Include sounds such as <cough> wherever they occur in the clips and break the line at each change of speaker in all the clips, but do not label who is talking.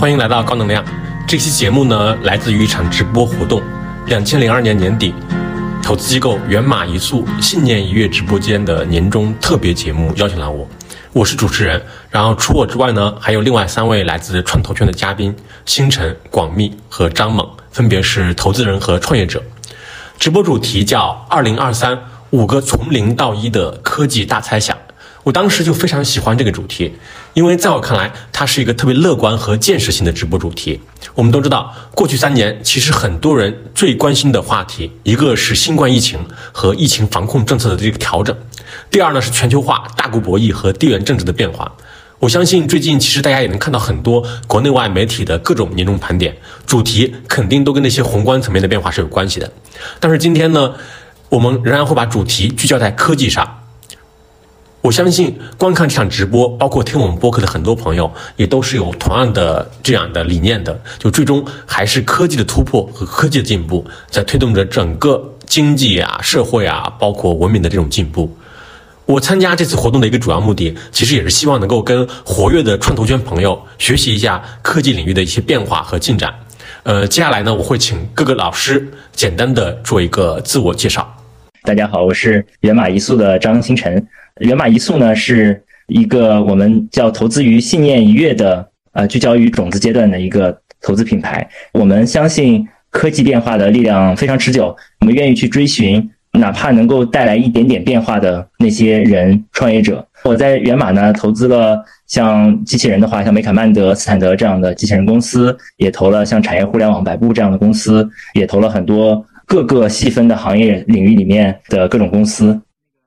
欢迎来到高能量。这期节目呢，来自于一场直播活动。两千零二年年底，投资机构源码一速信念一跃直播间的年终特别节目邀请了我，我是主持人。然后除我之外呢，还有另外三位来自创投圈的嘉宾：星辰、广密和张猛，分别是投资人和创业者。直播主题叫“二零二三五个从零到一的科技大猜想”。我当时就非常喜欢这个主题，因为在我看来，它是一个特别乐观和建设性的直播主题。我们都知道，过去三年其实很多人最关心的话题，一个是新冠疫情和疫情防控政策的这个调整，第二呢是全球化、大国博弈和地缘政治的变化。我相信最近其实大家也能看到很多国内外媒体的各种年终盘点，主题肯定都跟那些宏观层面的变化是有关系的。但是今天呢，我们仍然会把主题聚焦在科技上。我相信观看这场直播，包括听我们播客的很多朋友，也都是有同样的这样的理念的。就最终还是科技的突破和科技的进步，在推动着整个经济啊、社会啊，包括文明的这种进步。我参加这次活动的一个主要目的，其实也是希望能够跟活跃的创投圈朋友学习一下科技领域的一些变化和进展。呃，接下来呢，我会请各个老师简单的做一个自我介绍。
大家好，我是源码一速的张星辰。源码一速呢，是一个我们叫投资于信念一跃的，呃，聚焦于种子阶段的一个投资品牌。我们相信科技变化的力量非常持久，我们愿意去追寻哪怕能够带来一点点变化的那些人创业者。我在源码呢投资了像机器人的话，像梅凯曼德、斯坦德这样的机器人公司，也投了像产业互联网、百步这样的公司，也投了很多各个细分的行业领域里面的各种公司。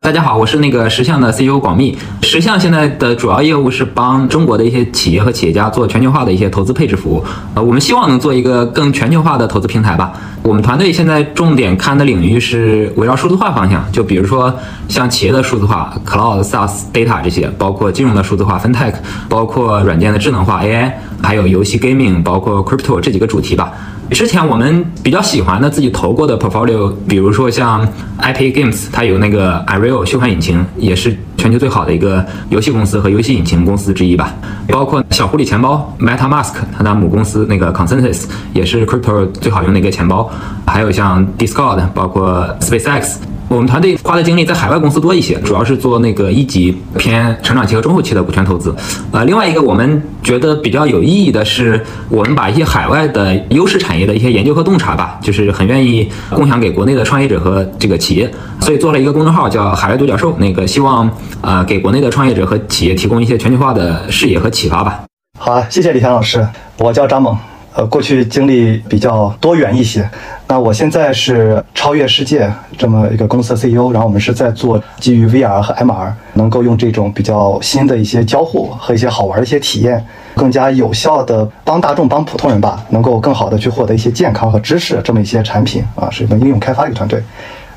大家好，我是那个石象的 CEO 广密。石象现在的主要业务是帮中国的一些企业和企业家做全球化的一些投资配置服务。呃，我们希望能做一个更全球化的投资平台吧。我们团队现在重点看的领域是围绕数字化方向，就比如说像企业的数字化、Cloud、SaaS、Data 这些，包括金融的数字化、FinTech，包括软件的智能化 AI，还有游戏 Gaming，包括 Crypto 这几个主题吧。之前我们比较喜欢的自己投过的 portfolio，比如说像 IP Games，它有那个 Unreal 虚幻引擎，也是全球最好的一个游戏公司和游戏引擎公司之一吧。包括小狐狸钱包 MetaMask，它的母公司那个 Consensus 也是 Crypto 最好用的一个钱包。还有像 Discord，包括 SpaceX。我们团队花的精力在海外公司多一些，主要是做那个一级偏成长期和中后期的股权投资。呃，另外一个我们觉得比较有意义的是，我们把一些海外的优势产业的一些研究和洞察吧，就是很愿意共享给国内的创业者和这个企业，所以做了一个公众号叫海外独角兽，那个希望呃给国内的创业者和企业提供一些全球化的视野和启发吧。
好，谢谢李强老师，我叫张猛。呃，过去经历比较多元一些。那我现在是超越世界这么一个公司的 CEO，然后我们是在做基于 VR 和 MR，能够用这种比较新的一些交互和一些好玩的一些体验，更加有效的帮大众、帮普通人吧，能够更好的去获得一些健康和知识这么一些产品啊，是一个应用开发一个团队。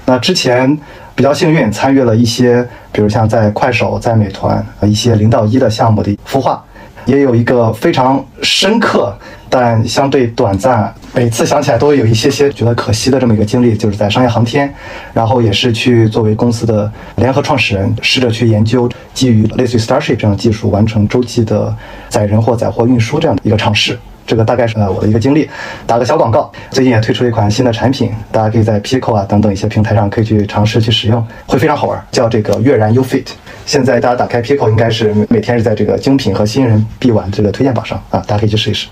那之前比较幸运参与了一些，比如像在快手、在美团啊一些零到一的项目的孵化。也有一个非常深刻但相对短暂，每次想起来都会有一些些觉得可惜的这么一个经历，就是在商业航天，然后也是去作为公司的联合创始人，试着去研究基于类似于 Starship 这样的技术完成洲际的载人或载货运输这样的一个尝试。这个大概是呃我的一个经历，打个小广告，最近也推出了一款新的产品，大家可以在 Pico 啊等等一些平台上可以去尝试去使用，会非常好玩，叫这个悦然 UFit。现在大家打开 Pico，应该是每天是在这个精品和新人必玩这个推荐榜上啊，大家可以去试一试。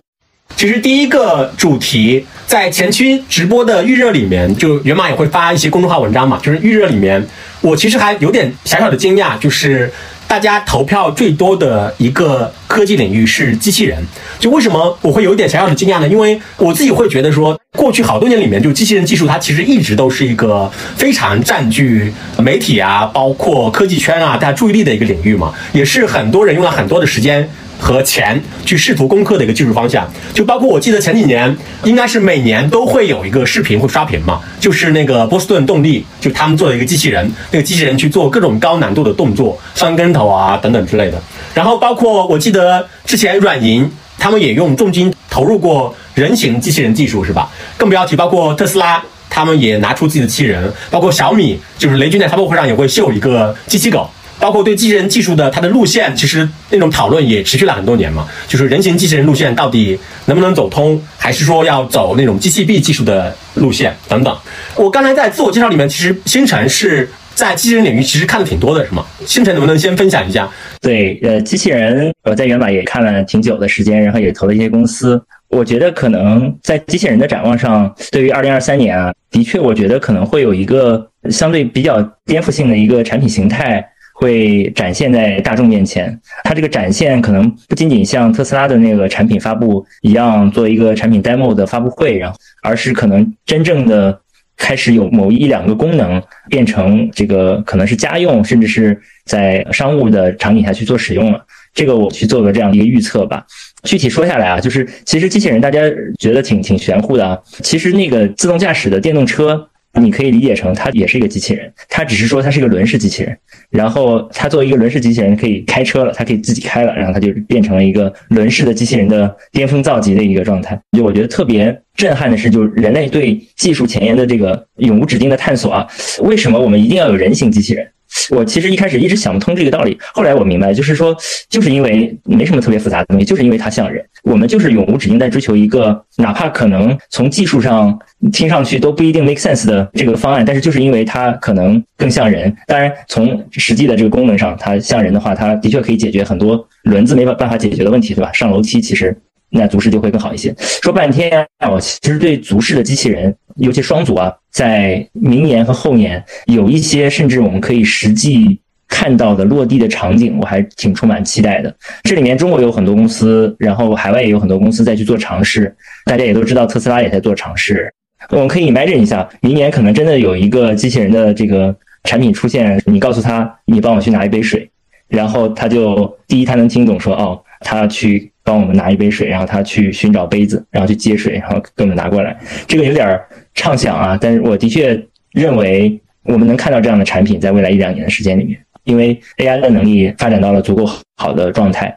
其实第一个主题在前期直播的预热里面，就源码也会发一些公众号文章嘛，就是预热里面，我其实还有点小小的惊讶，就是。大家投票最多的一个科技领域是机器人，就为什么我会有一点小小的惊讶呢？因为我自己会觉得说，过去好多年里面，就机器人技术它其实一直都是一个非常占据媒体啊，包括科技圈啊大家注意力的一个领域嘛，也是很多人用了很多的时间。和钱去试图攻克的一个技术方向，就包括我记得前几年应该是每年都会有一个视频会刷屏嘛，就是那个波士顿动力，就他们做的一个机器人，那个机器人去做各种高难度的动作，翻跟头啊等等之类的。然后包括我记得之前软银他们也用重金投入过人形机器人技术是吧？更不要提包括特斯拉他们也拿出自己的机器人，包括小米就是雷军在发布会上也会秀一个机器狗。包括对机器人技术的它的路线，其实那种讨论也持续了很多年嘛。就是人形机器人路线到底能不能走通，还是说要走那种机器臂技术的路线等等。我刚才在自我介绍里面，其实星辰是在机器人领域其实看的挺多的，是吗？星辰能不能先分享一下？
对，呃，机器人我在原码也看了挺久的时间，然后也投了一些公司。我觉得可能在机器人的展望上，对于二零二三年啊，的确，我觉得可能会有一个相对比较颠覆性的一个产品形态会展现在大众面前。它这个展现可能不仅仅像特斯拉的那个产品发布一样做一个产品 demo 的发布会，然后而是可能真正的开始有某一两个功能变成这个可能是家用，甚至是在商务的场景下去做使用了。这个我去做个这样一个预测吧。具体说下来啊，就是其实机器人大家觉得挺挺玄乎的啊。其实那个自动驾驶的电动车，你可以理解成它也是一个机器人，它只是说它是一个轮式机器人。然后它作为一个轮式机器人可以开车了，它可以自己开了，然后它就变成了一个轮式的机器人的巅峰造极的一个状态。就我觉得特别震撼的是，就是人类对技术前沿的这个永无止境的探索啊。为什么我们一定要有人形机器人？我其实一开始一直想不通这个道理，后来我明白，就是说，就是因为没什么特别复杂的东西，就是因为它像人，我们就是永无止境在追求一个，哪怕可能从技术上听上去都不一定 make sense 的这个方案，但是就是因为它可能更像人。当然，从实际的这个功能上，它像人的话，它的确可以解决很多轮子没办办法解决的问题，对吧？上楼梯其实。那足式就会更好一些。说半天呀，我其实对足式的机器人，尤其双足啊，在明年和后年有一些甚至我们可以实际看到的落地的场景，我还挺充满期待的。这里面中国有很多公司，然后海外也有很多公司在去做尝试。大家也都知道，特斯拉也在做尝试。我们可以 imagine 一下，明年可能真的有一个机器人的这个产品出现，你告诉他，你帮我去拿一杯水，然后他就第一他能听懂说，哦，他去。帮我们拿一杯水，然后他去寻找杯子，然后去接水，然后给我们拿过来。这个有点畅想啊，但是我的确认为我们能看到这样的产品在未来一两年的时间里面，因为 AI 的能力发展到了足够好的状态。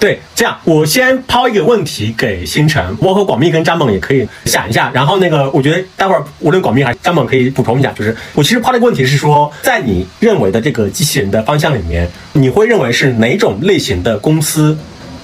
对，这样我先抛一个问题给星辰，包括广密跟张猛也可以想一下。然后那个，我觉得待会儿无论广密还是张猛可以补充一下，就是我其实抛的一个问题是说，在你认为的这个机器人的方向里面，你会认为是哪种类型的公司？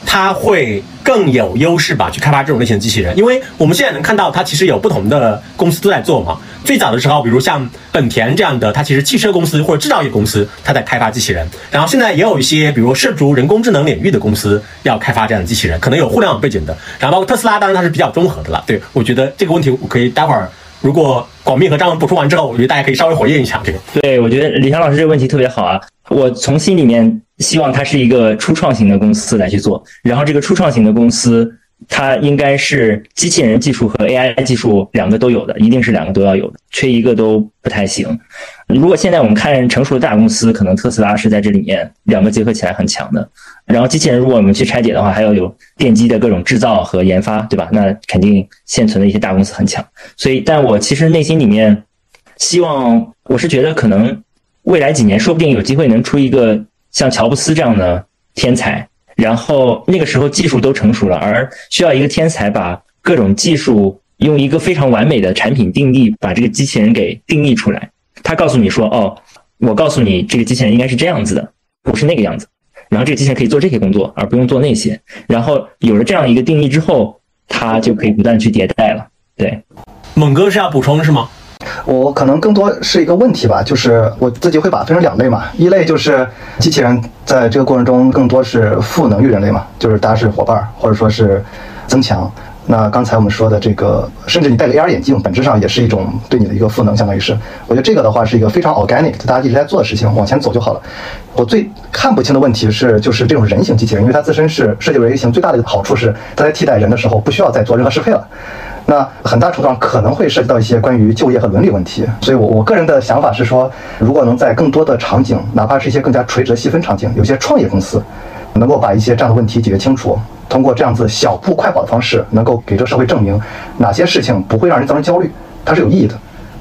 它会更有优势吧，去开发这种类型的机器人，因为我们现在能看到，它其实有不同的公司都在做嘛。最早的时候，比如像本田这样的，它其实汽车公司或者制造业公司，它在开发机器人。然后现在也有一些，比如涉足人工智能领域的公司要开发这样的机器人，可能有互联网背景的。然后包括特斯拉，当然它是比较综合的了。对我觉得这个问题，我可以待会儿如果广密和张文补充完之后，我觉得大家可以稍微回应一下这个。
对，我觉得李强老师这个问题特别好啊，我从心里面。希望它是一个初创型的公司来去做，然后这个初创型的公司，它应该是机器人技术和 AI 技术两个都有的，一定是两个都要有的，缺一个都不太行。如果现在我们看成熟的大公司，可能特斯拉是在这里面两个结合起来很强的。然后机器人如果我们去拆解的话，还要有电机的各种制造和研发，对吧？那肯定现存的一些大公司很强。所以，但我其实内心里面希望，我是觉得可能未来几年说不定有机会能出一个。像乔布斯这样的天才，然后那个时候技术都成熟了，而需要一个天才把各种技术用一个非常完美的产品定义，把这个机器人给定义出来。他告诉你说：“哦，我告诉你这个机器人应该是这样子的，不是那个样子。然后这个机器人可以做这些工作，而不用做那些。然后有了这样一个定义之后，它就可以不断去迭代了。”对，
猛哥是要补充是吗？
我可能更多是一个问题吧，就是我自己会把分成两类嘛，一类就是机器人在这个过程中更多是赋能于人类嘛，就是大家是伙伴或者说是增强。那刚才我们说的这个，甚至你戴个 AR 眼镜，本质上也是一种对你的一个赋能，相当于是。我觉得这个的话是一个非常 organic，大家一直在做的事情，往前走就好了。我最看不清的问题是，就是这种人形机器人，因为它自身是设计为人形，最大的一个好处是它在替代人的时候不需要再做任何适配了。那很大程度上可能会涉及到一些关于就业和伦理问题，所以，我我个人的想法是说，如果能在更多的场景，哪怕是一些更加垂直细分场景，有些创业公司能够把一些这样的问题解决清楚，通过这样子小步快跑的方式，能够给这个社会证明哪些事情不会让人造成焦虑，它是有意义的，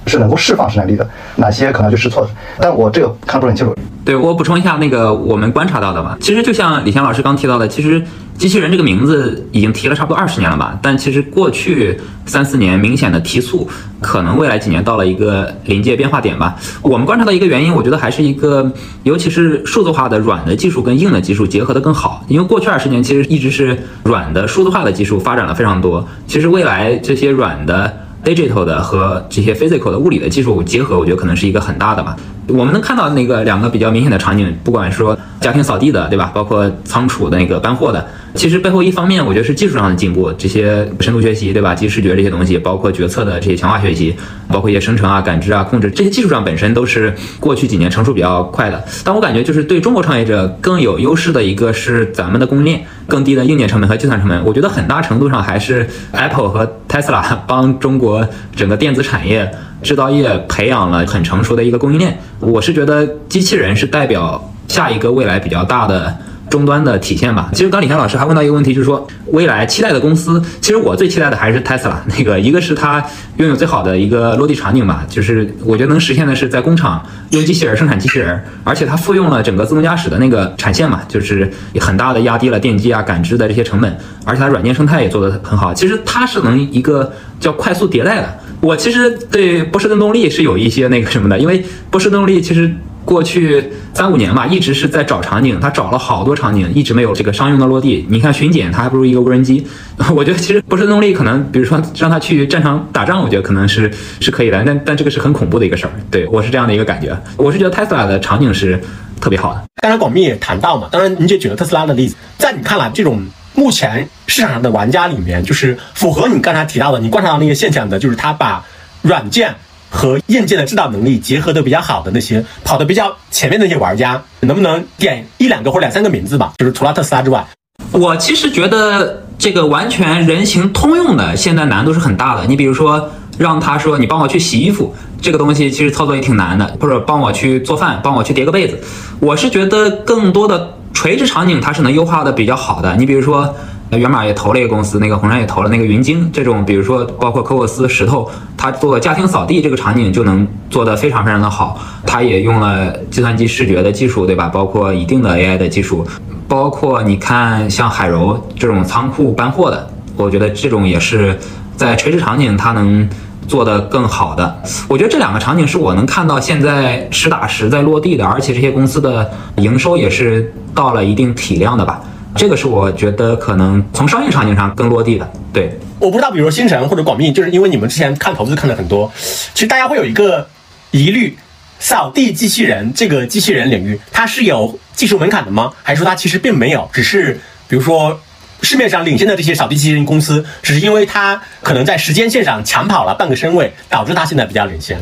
是能够释放生产力的，哪些可能就试错了。但我这个看不是很清楚。
对我补充一下那个我们观察到的吧，其实就像李强老师刚提到的，其实机器人这个名字已经提了差不多二十年了吧，但其实过去三四年明显的提速，可能未来几年到了一个临界变化点吧。我们观察到一个原因，我觉得还是一个，尤其是数字化的软的技术跟硬的技术结合的更好。因为过去二十年其实一直是软的数字化的技术发展了非常多，其实未来这些软的。digital 的和这些 physical 的物理的技术结合，我觉得可能是一个很大的吧。我们能看到那个两个比较明显的场景，不管说家庭扫地的，对吧？包括仓储的那个搬货的，其实背后一方面我觉得是技术上的进步，这些深度学习，对吧？及视觉这些东西，包括决策的这些强化学习，包括一些生成啊、感知啊、控制这些技术上本身都是过去几年成熟比较快的。但我感觉就是对中国创业者更有优势的一个是咱们的供应链更低的硬件成本和计算成本。我觉得很大程度上还是 Apple 和 Tesla 帮中国整个电子产业。制造业培养了很成熟的一个供应链，我是觉得机器人是代表下一个未来比较大的终端的体现吧。其实刚李强老师还问到一个问题，就是说未来期待的公司，其实我最期待的还是 Tesla。那个一个是它拥有最好的一个落地场景吧，就是我觉得能实现的是在工厂用机器人生产机器人，而且它复用了整个自动驾驶的那个产线嘛，就是很大的压低了电机啊感知的这些成本，而且它软件生态也做得很好。其实它是能一个叫快速迭代的。我其实对波士顿动力是有一些那个什么的，因为波士顿动力其实过去三五年吧，一直是在找场景，他找了好多场景，一直没有这个商用的落地。你看巡检，它还不如一个无人机。我觉得其实波士顿动力可能，比如说让他去战场打仗，我觉得可能是是可以的，但但这个是很恐怖的一个事儿。对我是这样的一个感觉，我是觉得 Tesla 的场景是特别好的。
刚才广密也谈到嘛，当然你也举了特斯拉的例子，在你看来这种。目前市场上的玩家里面，就是符合你刚才提到的，你观察到那个现象的，就是他把软件和硬件的制造能力结合的比较好的那些跑得比较前面的那些玩家，能不能点一两个或两三个名字吧？就是除了特斯拉之外，
我其实觉得这个完全人形通用的，现在难度是很大的。你比如说，让他说你帮我去洗衣服，这个东西其实操作也挺难的，或者帮我去做饭，帮我去叠个被子，我是觉得更多的。垂直场景它是能优化的比较好的，你比如说，源码也投了一个公司，那个红杉也投了那个云鲸这种，比如说包括科沃斯石头，它做家庭扫地这个场景就能做得非常非常的好。它也用了计算机视觉的技术，对吧？包括一定的 AI 的技术，包括你看像海柔这种仓库搬货的，我觉得这种也是在垂直场景它能。做的更好的，我觉得这两个场景是我能看到现在实打实在落地的，而且这些公司的营收也是到了一定体量的吧。这个是我觉得可能从商业场景上更落地的。对，
我不知道，比如说星辰或者广密，就是因为你们之前看投资看的很多，其实大家会有一个疑虑：扫地机器人这个机器人领域，它是有技术门槛的吗？还是说它其实并没有，只是比如说。市面上领先的这些扫地机器人公司，只是因为它可能在时间线上抢跑了半个身位，导致它现在比较领先。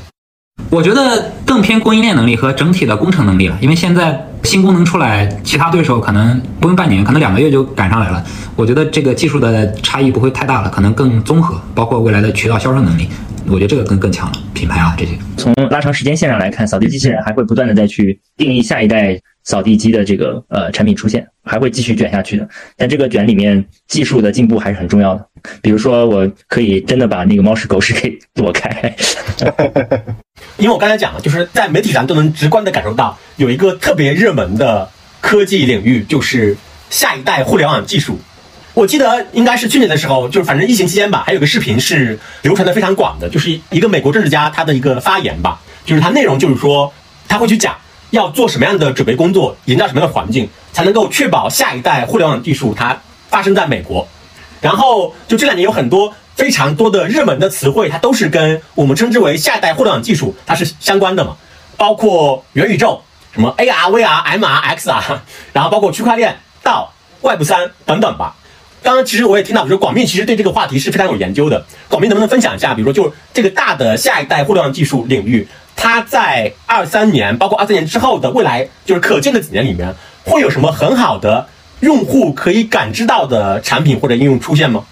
我觉得更偏供应链能力和整体的工程能力了，因为现在新功能出来，其他对手可能不用半年，可能两个月就赶上来了。我觉得这个技术的差异不会太大了，可能更综合，包括未来的渠道销售能力，我觉得这个更更强了。品牌啊这些，
从拉长时间线上来看，扫地机器人还会不断的再去定义下一代。扫地机的这个呃产品出现，还会继续卷下去的。但这个卷里面技术的进步还是很重要的。比如说，我可以真的把那个猫屎狗屎给躲开。<laughs>
因为我刚才讲了，就是在媒体上都能直观的感受到，有一个特别热门的科技领域，就是下一代互联网技术。我记得应该是去年的时候，就是反正疫情期间吧，还有个视频是流传的非常广的，就是一个美国政治家他的一个发言吧，就是他内容就是说他会去讲。要做什么样的准备工作，营造什么样的环境，才能够确保下一代互联网技术它发生在美国？然后就这两年有很多非常多的热门的词汇，它都是跟我们称之为下一代互联网技术它是相关的嘛，包括元宇宙、什么 AR、VR、MR、XR，然后包括区块链、到 Web 三等等吧。刚刚其实我也听到，比如说广明其实对这个话题是非常有研究的。广明能不能分享一下，比如说就这个大的下一代互联网技术领域？它在二三年，包括二三年之后的未来，就是可见的几年里面，会有什么很好的用户可以感知到的产品或者应用出现吗？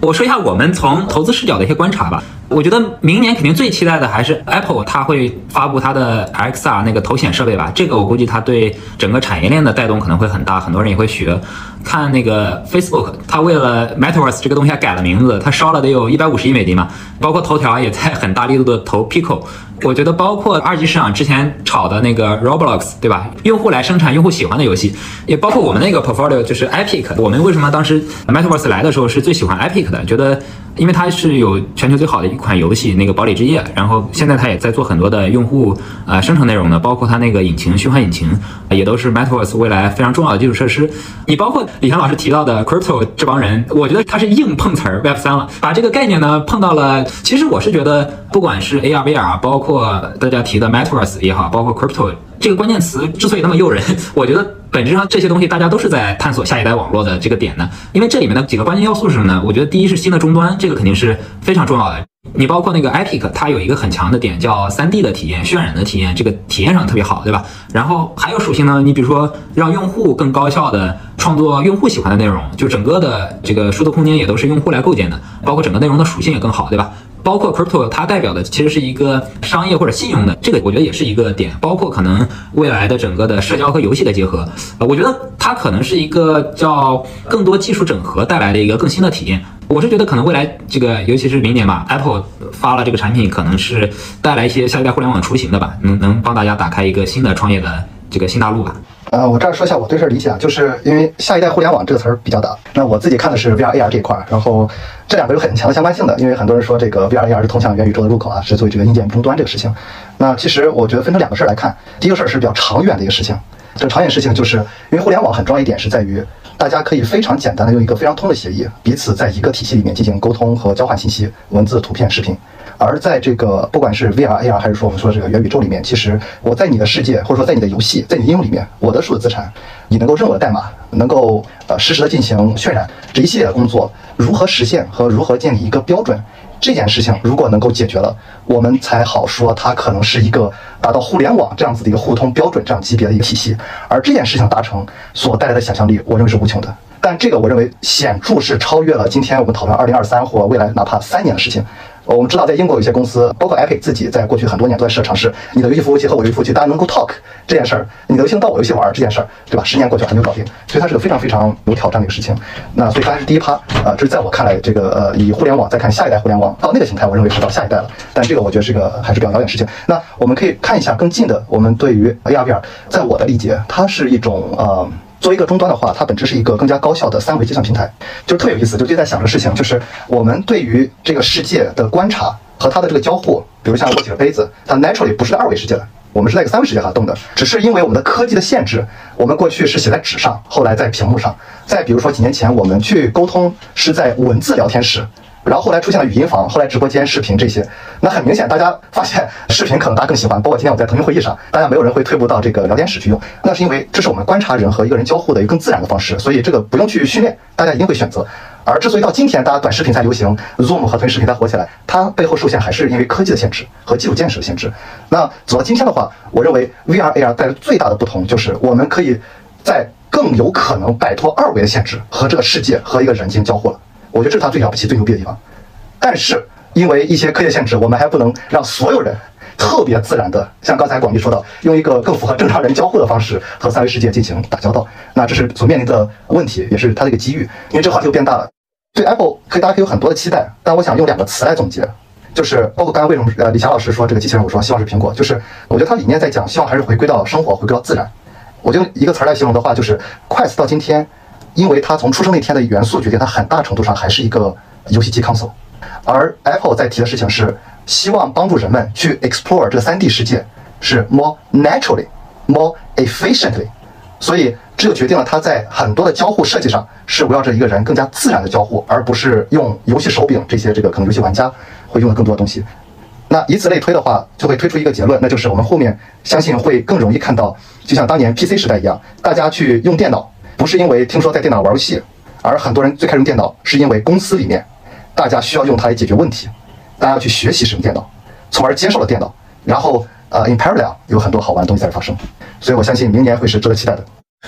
我说一下我们从投资视角的一些观察吧。我觉得明年肯定最期待的还是 Apple，它会发布它的 XR 那个头显设备吧。这个我估计它对整个产业链的带动可能会很大，很多人也会学。看那个 Facebook，它为了 Metaverse 这个东西还改了名字，它烧了得有一百五十亿美金嘛。包括头条也在很大力度的投 Pico。我觉得包括二级市场之前炒的那个 Roblox，对吧？用户来生产用户喜欢的游戏，也包括我们那个 portfolio 就是 Epic。我们为什么当时 Metaverse 来的时候是最喜欢 Epic 的？觉得因为它是有全球最好的一款游戏，那个堡垒之夜。然后现在它也在做很多的用户呃生成内容的，包括它那个引擎虚幻引擎，也都是 Metaverse 未来非常重要的基础设施。你包括李强老师提到的 Crypto 这帮人，我觉得他是硬碰瓷儿 Web 三了，把这个概念呢碰到了。其实我是觉得，不管是 AR、VR，包括大家提的 Metaverse 也好，包括 Crypto 这个关键词之所以那么诱人，我觉得本质上这些东西大家都是在探索下一代网络的这个点呢。因为这里面的几个关键要素是什么呢？我觉得第一是新的终端，这个肯定是非常重要的。你包括那个 Epic，它有一个很强的点叫 3D 的体验、渲染的体验，这个体验上特别好，对吧？然后还有属性呢，你比如说让用户更高效的创作用户喜欢的内容，就整个的这个数字空间也都是用户来构建的，包括整个内容的属性也更好，对吧？包括 crypto，它代表的其实是一个商业或者信用的，这个我觉得也是一个点。包括可能未来的整个的社交和游戏的结合，呃，我觉得它可能是一个叫更多技术整合带来的一个更新的体验。我是觉得可能未来这个，尤其是明年吧，Apple 发了这个产品，可能是带来一些下一代互联网雏形的吧，能能帮大家打开一个新的创业的这个新大陆吧。
呃，我这儿说一下我对这理解啊，就是因为下一代互联网这个词儿比较大，那我自己看的是 VR AR 这一块儿，然后这两个有很强的相关性的，因为很多人说这个 VR AR 是通向元宇宙的入口啊，是作为这个硬件终端这个事情。那其实我觉得分成两个事儿来看，第一个事儿是比较长远的一个事情，这个长远事情就是因为互联网很重要一点是在于，大家可以非常简单的用一个非常通的协议，彼此在一个体系里面进行沟通和交换信息，文字、图片、视频。而在这个不管是 VR、AR 还是说我们说这个元宇宙里面，其实我在你的世界或者说在你的游戏、在你应用里面，我的数字资产，你能够认我的代码，能够呃实时的进行渲染，这一系列的工作如何实现和如何建立一个标准，这件事情如果能够解决了，我们才好说它可能是一个达到互联网这样子的一个互通标准这样级别的一个体系。而这件事情达成所带来的想象力，我认为是无穷的。但这个我认为显著是超越了今天我们讨论二零二三或未来哪怕三年的事情。我们知道，在英国有些公司，包括 Epic 自己，在过去很多年都在试着尝试你的游戏服务器和我游戏服务器，大家能够 talk 这件事儿，你的游戏能到我游戏玩这件事儿，对吧？十年过去还没有搞定，所以它是个非常非常有挑战的一个事情。那所以它是第一趴，呃，这是在我看来，这个呃，以互联网再看下一代互联网到那个形态，我认为是到下一代了。但这个我觉得是个还是比较遥远事情。那我们可以看一下更近的，我们对于 AR VR，在我的理解，它是一种呃。作为一个终端的话，它本质是一个更加高效的三维计算平台，就特有意思。就最在想这事情，就是我们对于这个世界的观察和它的这个交互，比如像握起个杯子，它 naturally 不是在二维世界的，我们是在一个三维世界哈动的，只是因为我们的科技的限制，我们过去是写在纸上，后来在屏幕上。再比如说几年前我们去沟通是在文字聊天室。然后后来出现了语音房，后来直播间、视频这些，那很明显，大家发现 <laughs> 视频可能大家更喜欢。包括今天我在腾讯会议上，大家没有人会退步到这个聊天室去用，那是因为这是我们观察人和一个人交互的一个更自然的方式，所以这个不用去训练，大家一定会选择。而之所以到今天大家短视频才流行，Zoom 和腾讯视频才火起来，它背后受限还是因为科技的限制和基础建设的限制。那走到今天的话，我认为 VR、AR 带来最大的不同就是我们可以在更有可能摆脱二维的限制和这个世界和一个人进行交互了。我觉得这是它最了不起、最牛逼的地方，但是因为一些科学限制，我们还不能让所有人特别自然的，像刚才广义说到，用一个更符合正常人交互的方式和三维世界进行打交道。那这是所面临的问题，也是它的一个机遇。因为这个话题又变大了，对 Apple 可以大家可以有很多的期待，但我想用两个词来总结，就是包括刚刚为什么呃李霞老师说这个机器人，我说希望是苹果，就是我觉得它理念在讲，希望还是回归到生活，回归到自然。我就用一个词来形容的话，就是快速到今天。因为它从出生那天的元素决定，它很大程度上还是一个游戏机 console，而 Apple 在提的事情是希望帮助人们去 explore 这个 3D 世界，是 more naturally，more efficiently，所以这就决定了它在很多的交互设计上是围绕着一个人更加自然的交互，而不是用游戏手柄这些这个可能游戏玩家会用的更多的东西。那以此类推的话，就会推出一个结论，那就是我们后面相信会更容易看到，就像当年 PC 时代一样，大家去用电脑。不是因为听说在电脑玩游戏，而很多人最开始用电脑是因为公司里面大家需要用它来解决问题，大家要去学习使用电脑，从而接受了电脑，然后呃，in parallel 有很多好玩的东西在发生，所以我相信明年会是值得期待的。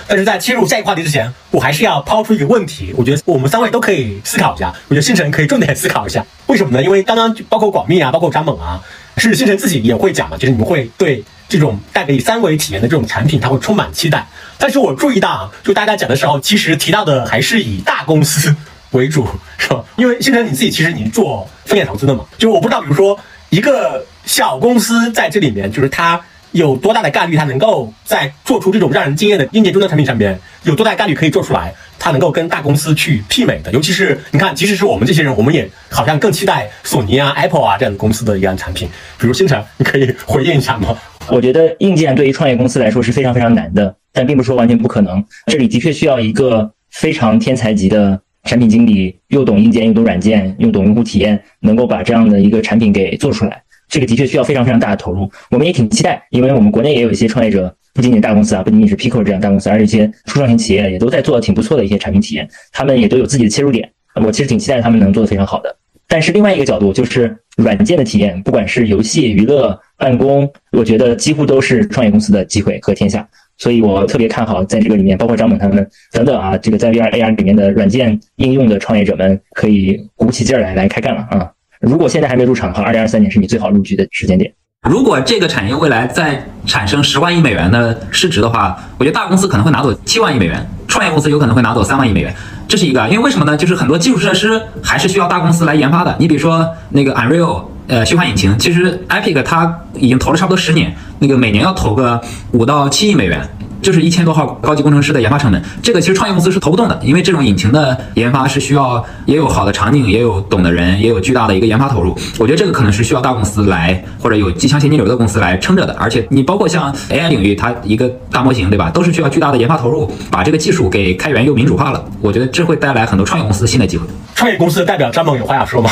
但是在切入下一个话题之前，我还是要抛出一个问题，我觉得我们三位都可以思考一下，我觉得星辰可以重点思考一下，为什么呢？因为刚刚包括广密啊，包括张猛啊，是星辰自己也会讲嘛，就是你们会对这种带给三维体验的这种产品，它会充满期待。但是我注意到啊，就大家讲的时候，其实提到的还是以大公司为主，是吧？因为星辰你自己其实你做风险投资的嘛，就我不知道，比如说一个小公司在这里面，就是它有多大的概率，它能够在做出这种让人惊艳的硬件终端产品上边，有多大概率可以做出来，它能够跟大公司去媲美的。尤其是你看，即使是我们这些人，我们也好像更期待索尼啊、Apple 啊这样的公司的一样产品。比如星辰，你可以回应一下吗？
我觉得硬件对于创业公司来说是非常非常难的，但并不是说完全不可能。这里的确需要一个非常天才级的产品经理，又懂硬件又懂软件，又懂用户体验，能够把这样的一个产品给做出来。这个的确需要非常非常大的投入。我们也挺期待，因为我们国内也有一些创业者，不仅仅大公司啊，不仅仅是 Pico 这样大公司，而且一些初创型企业也都在做挺不错的一些产品体验，他们也都有自己的切入点。我其实挺期待他们能做得非常好的。但是另外一个角度就是软件的体验，不管是游戏、娱乐、办公，我觉得几乎都是创业公司的机会和天下。所以我特别看好在这个里面，包括张猛他们等等啊，这个在 VR、AR 里面的软件应用的创业者们，可以鼓起劲儿来来开干了啊！如果现在还没入场的话，二零二三年是你最好入局的时间点。
如果这个产业未来再产生十万亿美元的市值的话，我觉得大公司可能会拿走七万亿美元，创业公司有可能会拿走三万亿美元。这是一个，因为为什么呢？就是很多基础设施还是需要大公司来研发的。你比如说那个 Unreal，呃，虚幻引擎，其实 Epic 它已经投了差不多十年，那个每年要投个五到七亿美元。就是一千多号高级工程师的研发成本，这个其实创业公司是投不动的，因为这种引擎的研发是需要也有好的场景，也有懂的人，也有巨大的一个研发投入。我觉得这个可能是需要大公司来，或者有极强现金流的公司来撑着的。而且你包括像 AI 领域，它一个大模型，对吧，都是需要巨大的研发投入，把这个技术给开源又民主化了。我觉得这会带来很多创业公司新的机会。
创业公司的代表张猛有话要说吗？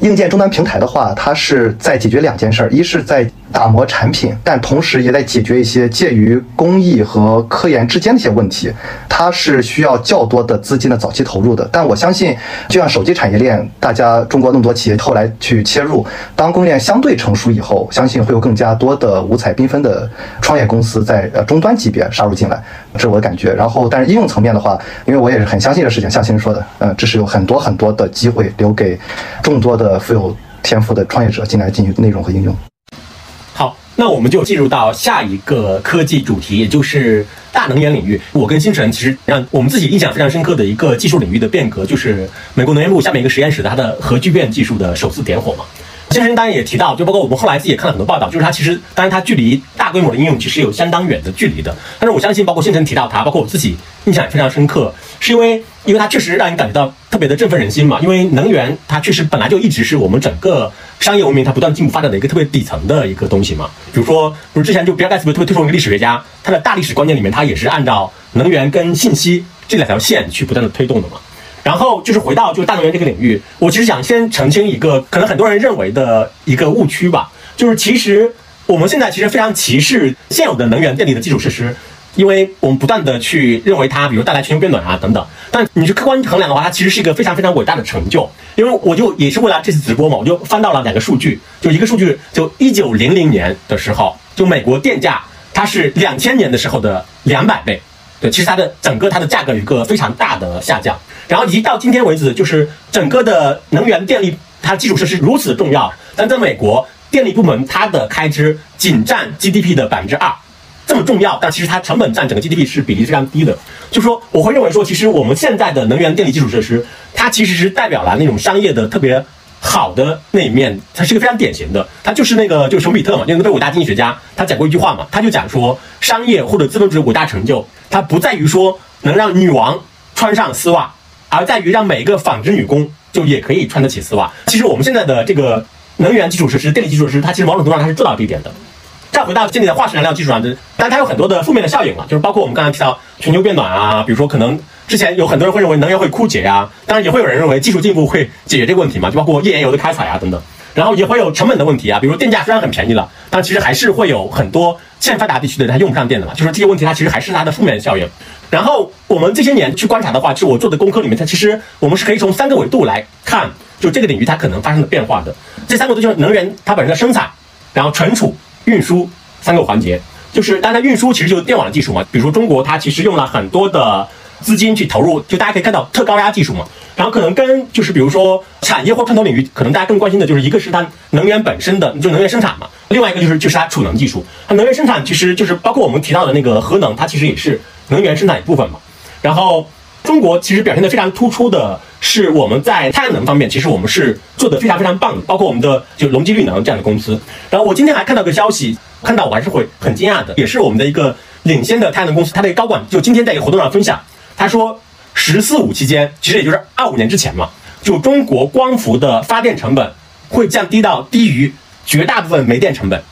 硬件终端平台的话，它是在解决两件事儿，一是在打磨产品，但同时也在解决一些介于工艺和科研之间的一些问题。它是需要较多的资金的早期投入的。但我相信，就像手机产业链，大家中国那么多企业后来去切入，当供应链相对成熟以后，相信会有更加多的五彩缤纷的创业公司在呃终端级别杀入进来，这是我的感觉。然后，但是应用层面的话，因为我也是很相信这事情，像先生说的，嗯，这是有很多很多的机会留给众多的富有天赋的创业者进来进行内容和应用。
那我们就进入到下一个科技主题，也就是大能源领域。我跟星辰其实让我们自己印象非常深刻的一个技术领域的变革，就是美国能源部下面一个实验室的它的核聚变技术的首次点火嘛。先生当然也提到，就包括我们后来自己也看了很多报道，就是它其实当然它距离大规模的应用其实有相当远的距离的。但是我相信，包括星辰提到它，包括我自己印象也非常深刻，是因为因为它确实让你感觉到特别的振奋人心嘛。因为能源它确实本来就一直是我们整个商业文明它不断进步发展的一个特别底层的一个东西嘛。比如说，不是之前就比尔盖茨不是特别推崇一个历史学家，他的大历史观念里面，他也是按照能源跟信息这两条线去不断的推动的嘛。然后就是回到就是大能源这个领域，我其实想先澄清一个可能很多人认为的一个误区吧，就是其实我们现在其实非常歧视现有的能源电力的基础设施，因为我们不断的去认为它，比如带来全球变暖啊等等。但你去客观衡量的话，它其实是一个非常非常伟大的成就。因为我就也是为了这次直播嘛，我就翻到了两个数据，就一个数据，就一九零零年的时候，就美国电价它是两千年的时候的两百倍，对，其实它的整个它的价格有一个非常大的下降。然后以及到今天为止，就是整个的能源电力，它基础设施如此重要，但在美国电力部门它的开支仅占 GDP 的百分之二，这么重要，但其实它成本占整个 GDP 是比例非常低的。就说我会认为说，其实我们现在的能源电力基础设施，它其实是代表了那种商业的特别好的那一面，它是一个非常典型的，它就是那个就熊彼特嘛，那个伟大经济学家，他讲过一句话嘛，他就讲说，商业或者资本主义伟大成就，它不在于说能让女王穿上丝袜。而在于让每一个纺织女工就也可以穿得起丝袜。其实我们现在的这个能源基础设施、电力基础设施，它其实某种程度上它是做到这一点的。再回到建立在化石燃料技术上的，但它有很多的负面的效应嘛，就是包括我们刚才提到全球变暖啊，比如说可能之前有很多人会认为能源会枯竭啊，当然也会有人认为技术进步会解决这个问题嘛，就包括页岩油的开采啊等等。然后也会有成本的问题啊，比如电价虽然很便宜了，但其实还是会有很多欠发达地区的人他用不上电的嘛，就是这些问题它其实还是它的负面效应。然后我们这些年去观察的话，是我做的功课里面，它其实我们是可以从三个维度来看，就这个领域它可能发生的变化的。这三个维度就是能源它本身的生产，然后存储、运输三个环节。就是当然运输其实就是电网的技术嘛，比如说中国它其实用了很多的资金去投入，就大家可以看到特高压技术嘛。然后可能跟就是比如说产业或创投领域，可能大家更关心的就是一个是它能源本身的，就能源生产嘛；另外一个就是就是它储能技术。它能源生产其实就是包括我们提到的那个核能，它其实也是能源生产一部分嘛。然后中国其实表现的非常突出的是我们在太阳能方面，其实我们是做的非常非常棒的，包括我们的就隆基绿能这样的公司。然后我今天还看到个消息，看到我还是会很惊讶的，也是我们的一个领先的太阳能公司，它的一个高管就今天在一个活动上分享，他说“十四五”期间，其实也就是二五年之前嘛，就中国光伏的发电成本会降低到低于绝大部分煤电成本，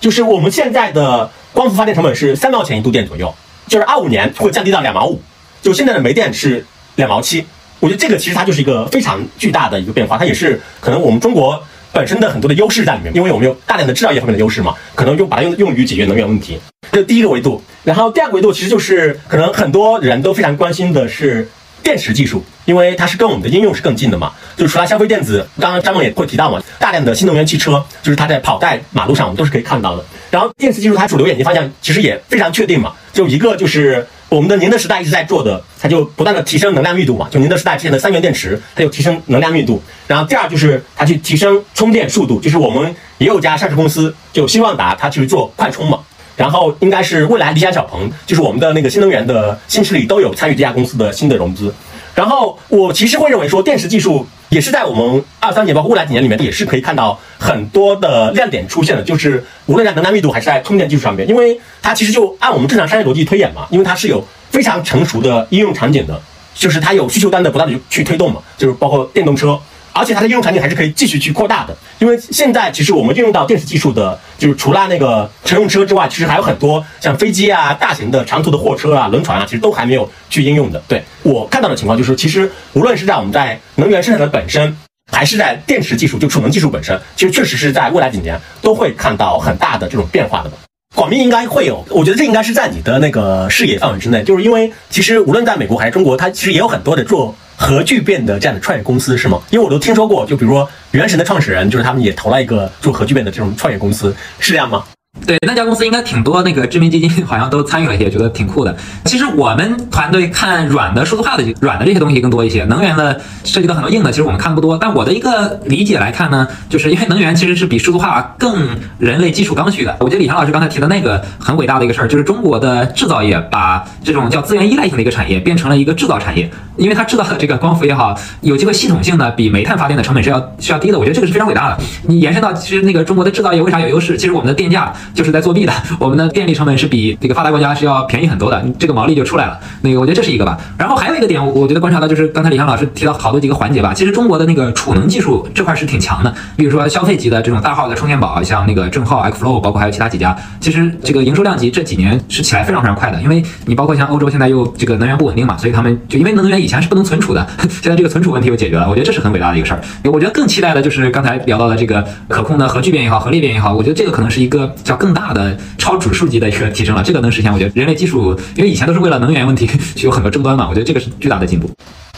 就是我们现在的光伏发电成本是三毛钱一度电左右，就是二五年会降低到两毛五。就现在的煤电是两毛七，我觉得这个其实它就是一个非常巨大的一个变化，它也是可能我们中国本身的很多的优势在里面，因为我们有大量的制造业方面的优势嘛，可能用把它用用于解决能源问题，这第一个维度。然后第二个维度其实就是可能很多人都非常关心的是电池技术，因为它是跟我们的应用是更近的嘛。就除了消费电子，刚刚张梦也会提到嘛，大量的新能源汽车，就是它在跑在马路上，我们都是可以看到的。然后电池技术它主流演进方向其实也非常确定嘛，就一个就是。我们的宁德时代一直在做的，它就不断的提升能量密度嘛。就宁德时代之前的三元电池，它就提升能量密度。然后第二就是它去提升充电速度，就是我们也有家上市公司，就新旺达，它去做快充嘛。然后应该是未来理想小鹏，就是我们的那个新能源的新势力都有参与这家公司的新的融资。然后我其实会认为说，电池技术也是在我们二三年包括未来几年里面，也是可以看到很多的亮点出现的。就是无论在能量密度还是在充电技术上面，因为它其实就按我们正常商业逻辑推演嘛，因为它是有非常成熟的应用场景的，就是它有需求端的不断的去推动嘛，就是包括电动车。而且它的应用场景还是可以继续去扩大的，因为现在其实我们运用到电池技术的，就是除了那个乘用车之外，其实还有很多像飞机啊、大型的长途的货车啊、轮船啊，其实都还没有去应用的。对我看到的情况就是，其实无论是在我们在能源生产的本身，还是在电池技术，就储能技术本身，其实确实是在未来几年都会看到很大的这种变化的。广密应该会有，我觉得这应该是在你的那个视野范围之内，就是因为其实无论在美国还是中国，它其实也有很多的做。核聚变的这样的创业公司是吗？因为我都听说过，就比如说原神的创始人，就是他们也投了一个做核聚变的这种创业公司，是这样吗？
对那家公司应该挺多，那个知名基金好像都参与了一些，觉得挺酷的。其实我们团队看软的数字化的软的这些东西更多一些，能源的涉及到很多硬的，其实我们看不多。但我的一个理解来看呢，就是因为能源其实是比数字化更人类基础刚需的。我觉得李强老师刚才提的那个很伟大的一个事儿，就是中国的制造业把这种叫资源依赖性的一个产业变成了一个制造产业，因为它制造的这个光伏也好，有机会系统性的比煤炭发电的成本是要是要低的。我觉得这个是非常伟大的。你延伸到其实那个中国的制造业为啥有优势？其实我们的电价。就是在作弊的，我们的电力成本是比这个发达国家是要便宜很多的，这个毛利就出来了。那个我觉得这是一个吧。然后还有一个点，我觉得观察到就是刚才李强老师提到好多几个环节吧。其实中国的那个储能技术这块是挺强的，比如说消费级的这种大号的充电宝，像那个正浩、xFlow，包括还有其他几家，其实这个营收量级这几年是起来非常非常快的。因为你包括像欧洲现在又这个能源不稳定嘛，所以他们就因为能源以前是不能存储的，<laughs> 现在这个存储问题又解决了。我觉得这是很伟大的一个事儿。我觉得更期待的就是刚才聊到的这个可控的核聚变也好，核裂变也好，我觉得这个可能是一个叫更大的。超指数级的一个提升了，这个能实现。我觉得人类技术，因为以前都是为了能源问题 <laughs> 去有很多争端嘛，我觉得这个是巨大的进步。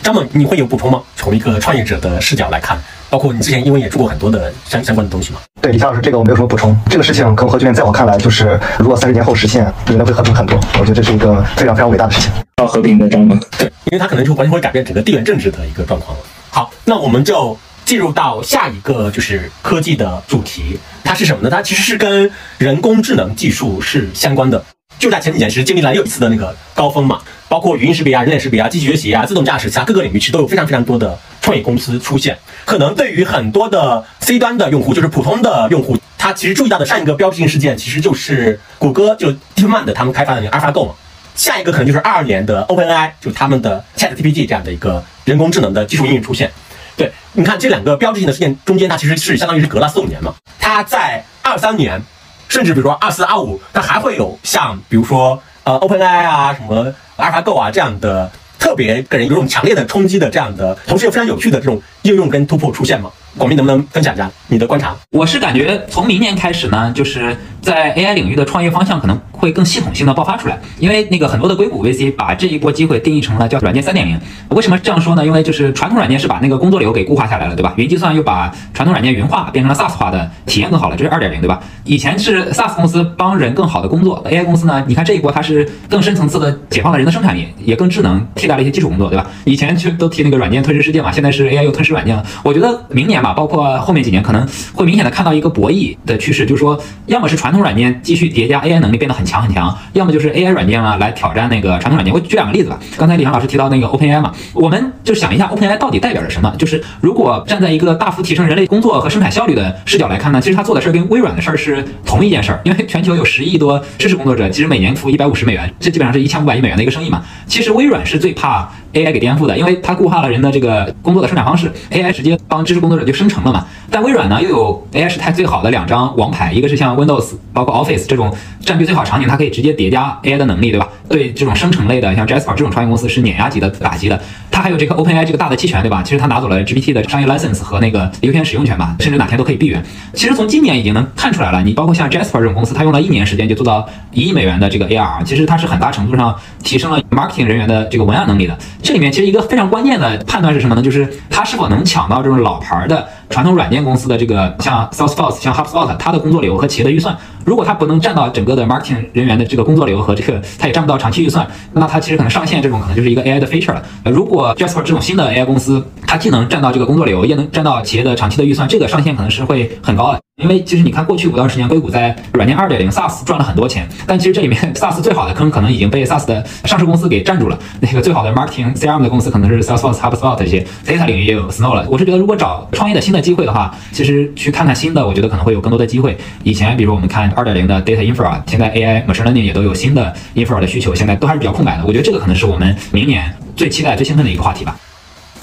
张猛，你会有补充吗？从一个创业者的视角来看，包括你之前因为也做过很多的相相关的东西嘛。
对，李强老师，这个我没有什么补充。这个事情可核聚变，在我看来，就是如果三十年后实现，人类会和平很多。我觉得这是一个非常非常伟大的事情。
要和平的张猛，
对，因为他可能就完全会改变整个地缘政治的一个状况了。好，那我们就。进入到下一个就是科技的主题，它是什么呢？它其实是跟人工智能技术是相关的。就在前几年，其实经历了又一次的那个高峰嘛，包括语音识别啊、人脸识别啊、机器学习啊、自动驾驶其他各个领域，其实都有非常非常多的创业公司出现。可能对于很多的 C 端的用户，就是普通的用户，他其实注意到的上一个标志性事件，其实就是谷歌就 DeepMind 他们开发的那个 AlphaGo 嘛。下一个可能就是二二年的 OpenAI，就他们的 ChatGPT 这样的一个人工智能的技术应用出现。对，你看这两个标志性的事件中间，它其实是相当于是隔了四五年嘛。它在二三年，甚至比如说二四二五，它还会有像比如说呃 OpenAI 啊、什么 AlphaGo 啊这样的特别给人有种强烈的冲击的这样的，同时又非常有趣的这种应用跟突破出现吗。广明能不能分享一下你的观察？
我是感觉从明年开始呢，就是在 AI 领域的创业方向可能会更系统性的爆发出来，因为那个很多的硅谷 VC 把这一波机会定义成了叫软件三点零。为什么这样说呢？因为就是传统软件是把那个工作流给固化下来了，对吧？云计算又把传统软件云化变成了 SaaS 化的体验更好了，这是二点零，对吧？以前是 SaaS 公司帮人更好的工作，AI 公司呢，你看这一波它是更深层次的解放了人的生产力，也更智能，替代了一些基础工作，对吧？以前就都提那个软件吞噬世界嘛，现在是 AI 又吞噬软件了。我觉得明年吧，包括后面。几年可能会明显的看到一个博弈的趋势，就是说，要么是传统。统软件继续叠加 AI 能力变得很强很强，要么就是 AI 软件啊来挑战那个传统软件。我举两个例子吧。刚才李航老师提到那个 OpenAI 嘛，我们就想一下 OpenAI 到底代表着什么？就是如果站在一个大幅提升人类工作和生产效率的视角来看呢，其实他做的事儿跟微软的事儿是同一件事儿。因为全球有十亿多知识工作者，其实每年付一百五十美元，这基本上是一千五百亿美元的一个生意嘛。其实微软是最怕 AI 给颠覆的，因为它固化了人的这个工作的生产方式，AI 直接帮知识工作者就生成了嘛。但微软呢，又有 AI 时态最好的两张王牌，一个是像 Windows，包括 Office 这种占据最好场景，它可以直接叠加 AI 的能力，对吧？对这种生成类的，像 Jasper 这种创业公司是碾压级的打击的。它还有这个 OpenAI 这个大的期权，对吧？其实它拿走了 GPT 的商业 license 和那个优先使用权吧，甚至哪天都可以闭源。其实从今年已经能看出来了，你包括像 Jasper 这种公司，它用了一年时间就做到一亿美元的这个 AR，其实它是很大程度上提升了 marketing 人员的这个文案能力的。这里面其实一个非常关键的判断是什么呢？就是它是否能抢到这种老牌的传统软件公司的这个像 Salesforce、像 HubSpot 它的工作流和企业的预算。如果他不能占到整个的 marketing 人员的这个工作流和这个，他也占不到长期预算，那他其实可能上线这种可能就是一个 AI 的 feature 了。呃，如果 Jasper 这种新的 AI 公司，它既能占到这个工作流，也能占到企业的长期的预算，这个上限可能是会很高的。因为其实你看过去五到十年，硅谷在软件二点零 SaaS 赚了很多钱，但其实这里面 <laughs> SaaS 最好的坑可能已经被 SaaS 的上市公司给占住了。那个最好的 marketing CRM 的公司可能是 Salesforce、HubSpot 这些，data 领域也有 Snow 了。我是觉得如果找创业的新的机会的话，其实去看看新的，我觉得可能会有更多的机会。以前比如我们看二点零的 data infra，现在 AI machine learning 也都有新的 infra 的需求，现在都还是比较空白的。我觉得这个可能是我们明年最期待、最兴奋的一个话题吧。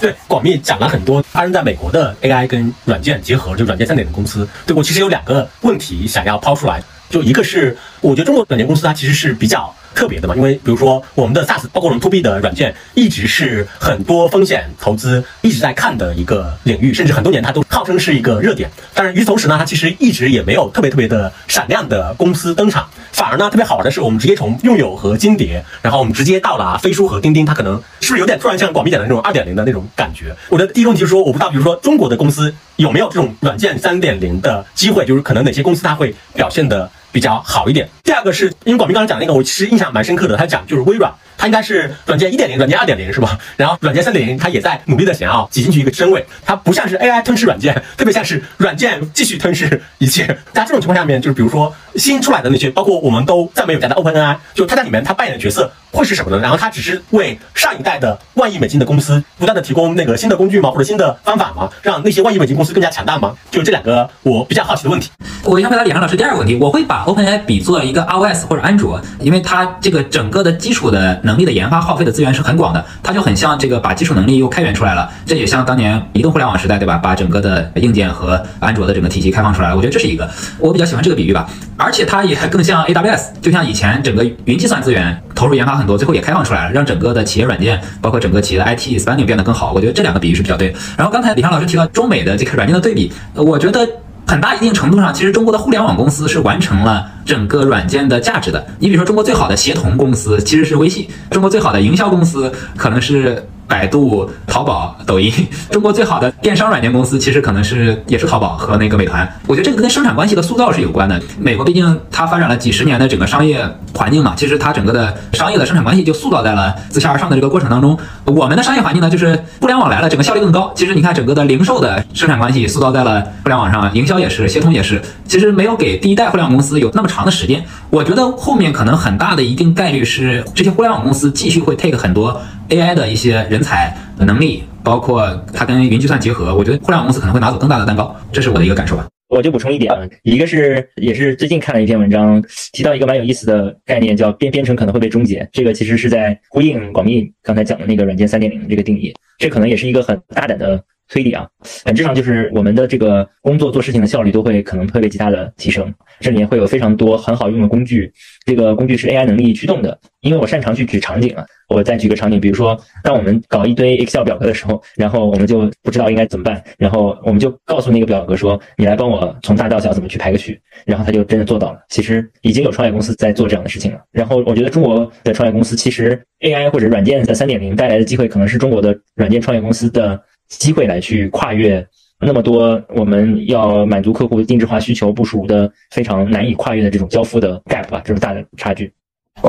对，广密讲了很多发生在美国的 AI 跟软件结合，就软件三点零公司。对我其实有两个问题想要抛出来，就一个是我觉得中国软件公司它其实是比较。特别的嘛，因为比如说我们的 SaaS，包括我们 To B 的软件，一直是很多风险投资一直在看的一个领域，甚至很多年它都号称是一个热点。但是与此同时呢，它其实一直也没有特别特别的闪亮的公司登场。反而呢，特别好玩的是，我们直接从用友和金蝶，然后我们直接到了飞书和钉钉，它可能是不是有点突然像广密点的那种二点零的那种感觉？我的第一个问题就是说，我不知道，比如说中国的公司有没有这种软件三点零的机会，就是可能哪些公司它会表现的。比较好一点。第二个是因为广明刚才讲那个，我其实印象蛮深刻的。他讲就是微软。它应该是软件一点零，软件二点零是吧？<laughs> 然后软件三点零，它也在努力的想要挤进去一个身位。它不像是 AI 吞噬软件，特别像是软件继续吞噬一切。在这种情况下面，就是比如说新出来的那些，包括我们都再没有加的 OpenAI，就它在里面它扮演的角色会是什么呢？然后它只是为上一代的万亿美金的公司不断的提供那个新的工具吗？或者新的方法吗？让那些万亿美金公司更加强大吗？就这两个我比较好奇的问题。
我先回答李航老师第二个问题，我会把 OpenAI 比作一个 iOS 或者安卓，因为它这个整个的基础的。能力的研发耗费的资源是很广的，它就很像这个把基础能力又开源出来了，这也像当年移动互联网时代，对吧？把整个的硬件和安卓的整个体系开放出来了。我觉得这是一个我比较喜欢这个比喻吧，而且它也更像 AWS，就像以前整个云计算资源投入研发很多，最后也开放出来了，让整个的企业软件，包括整个企业的 IT spending 变得更好。我觉得这两个比喻是比较对。然后刚才李航老师提到中美的这个软件的对比，我觉得。很大一定程度上，其实中国的互联网公司是完成了整个软件的价值的。你比如说，中国最好的协同公司其实是微信，中国最好的营销公司可能是。百度、淘宝、抖音，中国最好的电商软件公司，其实可能是也是淘宝和那个美团。我觉得这个跟生产关系的塑造是有关的。美国毕竟它发展了几十年的整个商业环境嘛，其实它整个的商业的生产关系就塑造在了自下而上的这个过程当中。我们的商业环境呢，就是互联网来了，整个效率更高。其实你看整个的零售的生产关系塑造在了互联网上，营销也是，协同也是。其实没有给第一代互联网公司有那么长的时间。我觉得后面可能很大的一定概率是这些互联网公司继续会 take 很多。AI 的一些人才能力，包括它跟云计算结合，我觉得互联网公司可能会拿走更大的蛋糕，这是我的一个感受吧。
我就补充一点啊，一个是也是最近看了一篇文章，提到一个蛮有意思的概念，叫编编程可能会被终结。这个其实是在呼应广密刚才讲的那个软件三点零这个定义，这可能也是一个很大胆的。推理啊，本质上就是我们的这个工作做事情的效率都会可能会被极大的提升。这里面会有非常多很好用的工具，这个工具是 AI 能力驱动的。因为我擅长去举场景啊，我再举个场景，比如说当我们搞一堆 Excel 表格的时候，然后我们就不知道应该怎么办，然后我们就告诉那个表格说：“你来帮我从大到小怎么去排个序。”然后他就真的做到了。其实已经有创业公司在做这样的事情了。然后我觉得中国的创业公司其实 AI 或者软件的三点零带来的机会，可能是中国的软件创业公司的。机会来去跨越那么多我们要满足客户定制化需求部署的非常难以跨越的这种交付的 gap 吧，这种大的差距。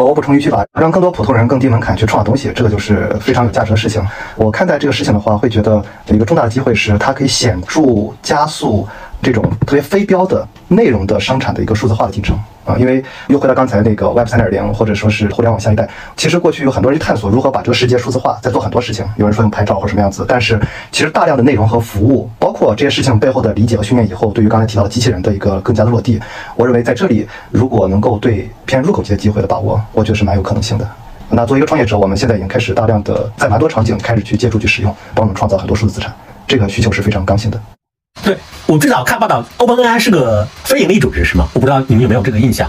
我补充一句吧，让更多普通人更低门槛去创东西，这个就是非常有价值的事情。我看待这个事情的话，会觉得有一个重大的机会是它可以显著加速这种特别非标的内容的生产的一个数字化的进程。啊，因为又回到刚才那个 Web 三点零，或者说是互联网下一代，其实过去有很多人去探索如何把这个世界数字化，在做很多事情。有人说用拍照或什么样子，但是其实大量的内容和服务，包括这些事情背后的理解和训练以后，对于刚才提到的机器人的一个更加的落地，我认为在这里如果能够对偏入口级的机会的把握，我觉得是蛮有可能性的。那作为一个创业者，我们现在已经开始大量的在蛮多场景开始去接触去使用，帮我们创造很多数字资产，这个需求是非常刚性的。
对我最早看报道，OpenAI 是个非盈利组织是吗？我不知道你们有没有这个印象。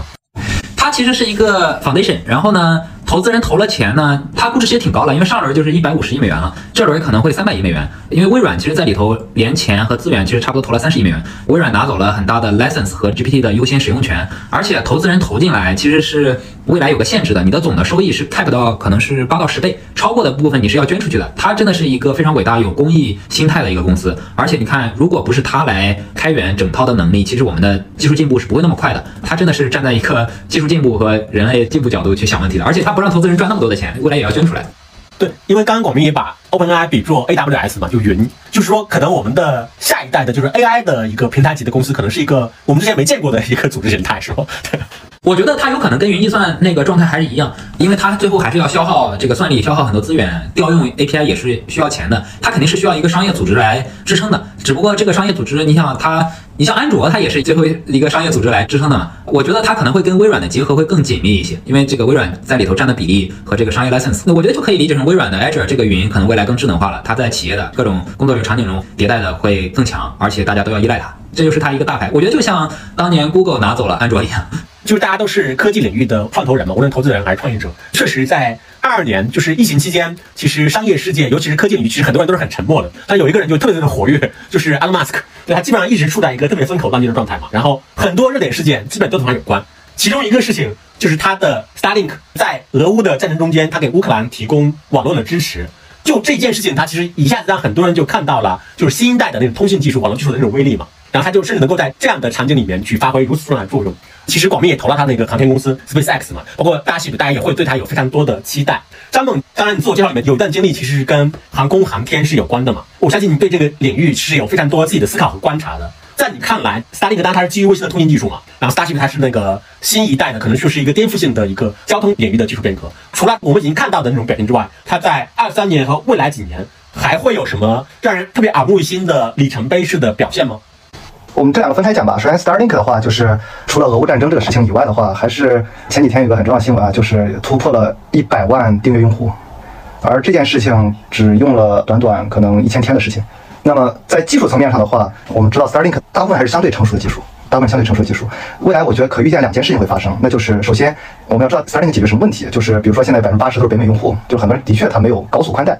它其实是一个 foundation，然后呢，投资人投了钱呢，它估值其实挺高了，因为上轮就是一百五十亿美元了，这轮可能会三百亿美元，因为微软其实在里头连钱和资源其实差不多投了三十亿美元，微软拿走了很大的 license 和 GPT 的优先使用权，而且投资人投进来其实是未来有个限制的，你的总的收益是 cap 到可能是八到十倍，超过的部分你是要捐出去的。它真的是一个非常伟大有公益心态的一个公司，而且你看，如果不是它来开源整套的能力，其实我们的技术进步是不会那么快的。它真的是站在一个技术进步和人类进步角度去想问题的，而且它不让投资人赚那么多的钱，未来也要捐出来。
对，因为刚刚广明也把 OpenAI 比作 AWS 嘛，就云，就是说可能我们的下一代的就是 AI 的一个平台级的公司，可能是一个我们之前没见过的一个组织形态，是吧？
对我觉得它有可能跟云计算那个状态还是一样，因为它最后还是要消耗这个算力，消耗很多资源，调用 API 也是需要钱的，它肯定是需要一个商业组织来支撑的。只不过这个商业组织，你想它，你像安卓，它也是最后一个商业组织来支撑的嘛。我觉得它可能会跟微软的结合会更紧密一些，因为这个微软在里头占的比例和这个商业 license，那我觉得就可以理解成微软的 Azure 这个云可能未来更智能化了，它在企业的各种工作流场景中迭代的会更强，而且大家都要依赖它，这就是它一个大牌。我觉得就像当年 Google 拿走了安卓一样。
就是大家都是科技领域的创投人嘛，无论投资人还是创业者，确实在二二年就是疫情期间，其实商业世界，尤其是科技领域，其实很多人都是很沉默的。但有一个人就特别特别活跃，就是 Elon Musk，对他基本上一直处在一个特别风口浪尖的状态嘛。然后很多热点事件基本都同他有关，其中一个事情就是他的 Starlink 在俄乌的战争中间，他给乌克兰提供网络的支持。就这件事情，他其实一下子让很多人就看到了，就是新一代的那种通信技术、网络技术的那种威力嘛。然后他就甚至能够在这样的场景里面去发挥如此重要的作用。其实广明也投了他那个航天公司 SpaceX 嘛，包括大 s 大家也会对他有非常多的期待。张猛，当然你自我介绍里面有一段经历，其实是跟航空航天是有关的嘛。我相信你对这个领域是有非常多自己的思考和观察的。在你看来，Starlink 当它是基于卫星的通信技术嘛，然后 Starship 它是那个新一代的，可能就是一个颠覆性的一个交通领域的技术变革。除了我们已经看到的那种表现之外，它在二三年和未来几年还会有什么让人特别耳目一新的里程碑式的表现吗？
我们这两个分开讲吧。首先，Starlink 的话，就是除了俄乌战争这个事情以外的话，还是前几天有个很重要的新闻啊，就是突破了一百万订阅用户，而这件事情只用了短短可能一千天的事情。那么在技术层面上的话，我们知道 Starlink 大部分还是相对成熟的技术，大部分相对成熟的技术。未来我觉得可预见两件事情会发生，那就是首先我们要知道 Starlink 解决什么问题，就是比如说现在百分之八十都是北美用户，就很多人的确他没有高速宽带。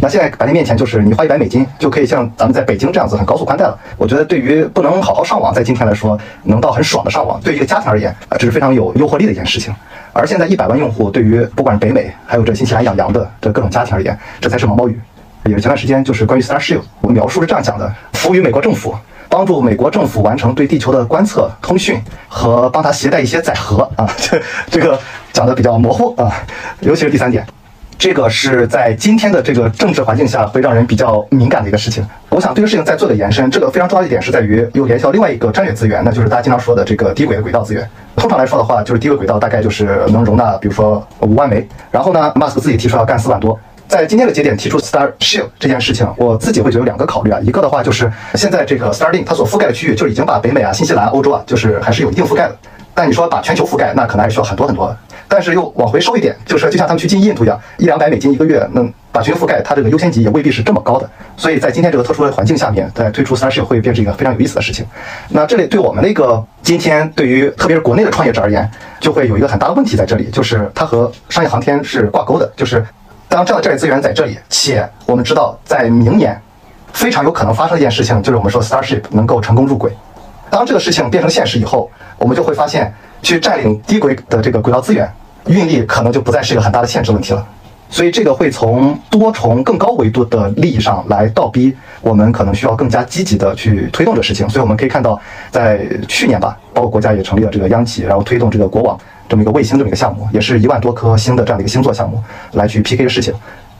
那现在摆在面前就是你花一百美金就可以像咱们在北京这样子很高速宽带了。我觉得对于不能好好上网，在今天来说，能到很爽的上网，对于一个家庭而言啊，这是非常有诱惑力的一件事情。而现在一百万用户，对于不管是北美还有这新西兰养羊的这各种家庭而言，这才是毛毛雨。也是前段时间就是关于 Starship，我描述是这样讲的：服务于美国政府，帮助美国政府完成对地球的观测、通讯和帮他携带一些载荷啊。这 <laughs> 这个讲的比较模糊啊，尤其是第三点。这个是在今天的这个政治环境下会让人比较敏感的一个事情。我想这个事情在做的延伸，这个非常重要一点是在于又联系到另外一个战略资源，那就是大家经常说的这个低轨的轨道资源。通常来说的话，就是低轨轨道大概就是能容纳，比如说五万枚。然后呢，马斯克自己提出要干四万多。在今天的节点提出 Starship 这件事情，我自己会觉得有两个考虑啊。一个的话就是现在这个 Starlink 它所覆盖的区域就已经把北美啊、新西兰、欧洲啊，就是还是有一定覆盖的。但你说把全球覆盖，那可能还需要很多很多。但是又往回收一点，就是就像他们去进印度一样，一两百美金一个月，能把全球覆盖，它这个优先级也未必是这么高的。所以在今天这个特殊的环境下面，在推出 Starship 会变成一个非常有意思的事情。那这里对我们那个今天对于特别是国内的创业者而言，就会有一个很大的问题在这里，就是它和商业航天是挂钩的。就是当这样的战略资源在这里，且我们知道在明年非常有可能发生一件事情，就是我们说 Starship 能够成功入轨。当这个事情变成现实以后，我们就会发现去占领低轨的这个轨道资源。运力可能就不再是一个很大的限制问题了，所以这个会从多重更高维度的利益上来倒逼我们可能需要更加积极的去推动这事情。所以我们可以看到，在去年吧，包括国家也成立了这个央企，然后推动这个国网这么一个卫星这么一个项目，也是一万多颗星的这样的一个星座项目来去 PK 的事情。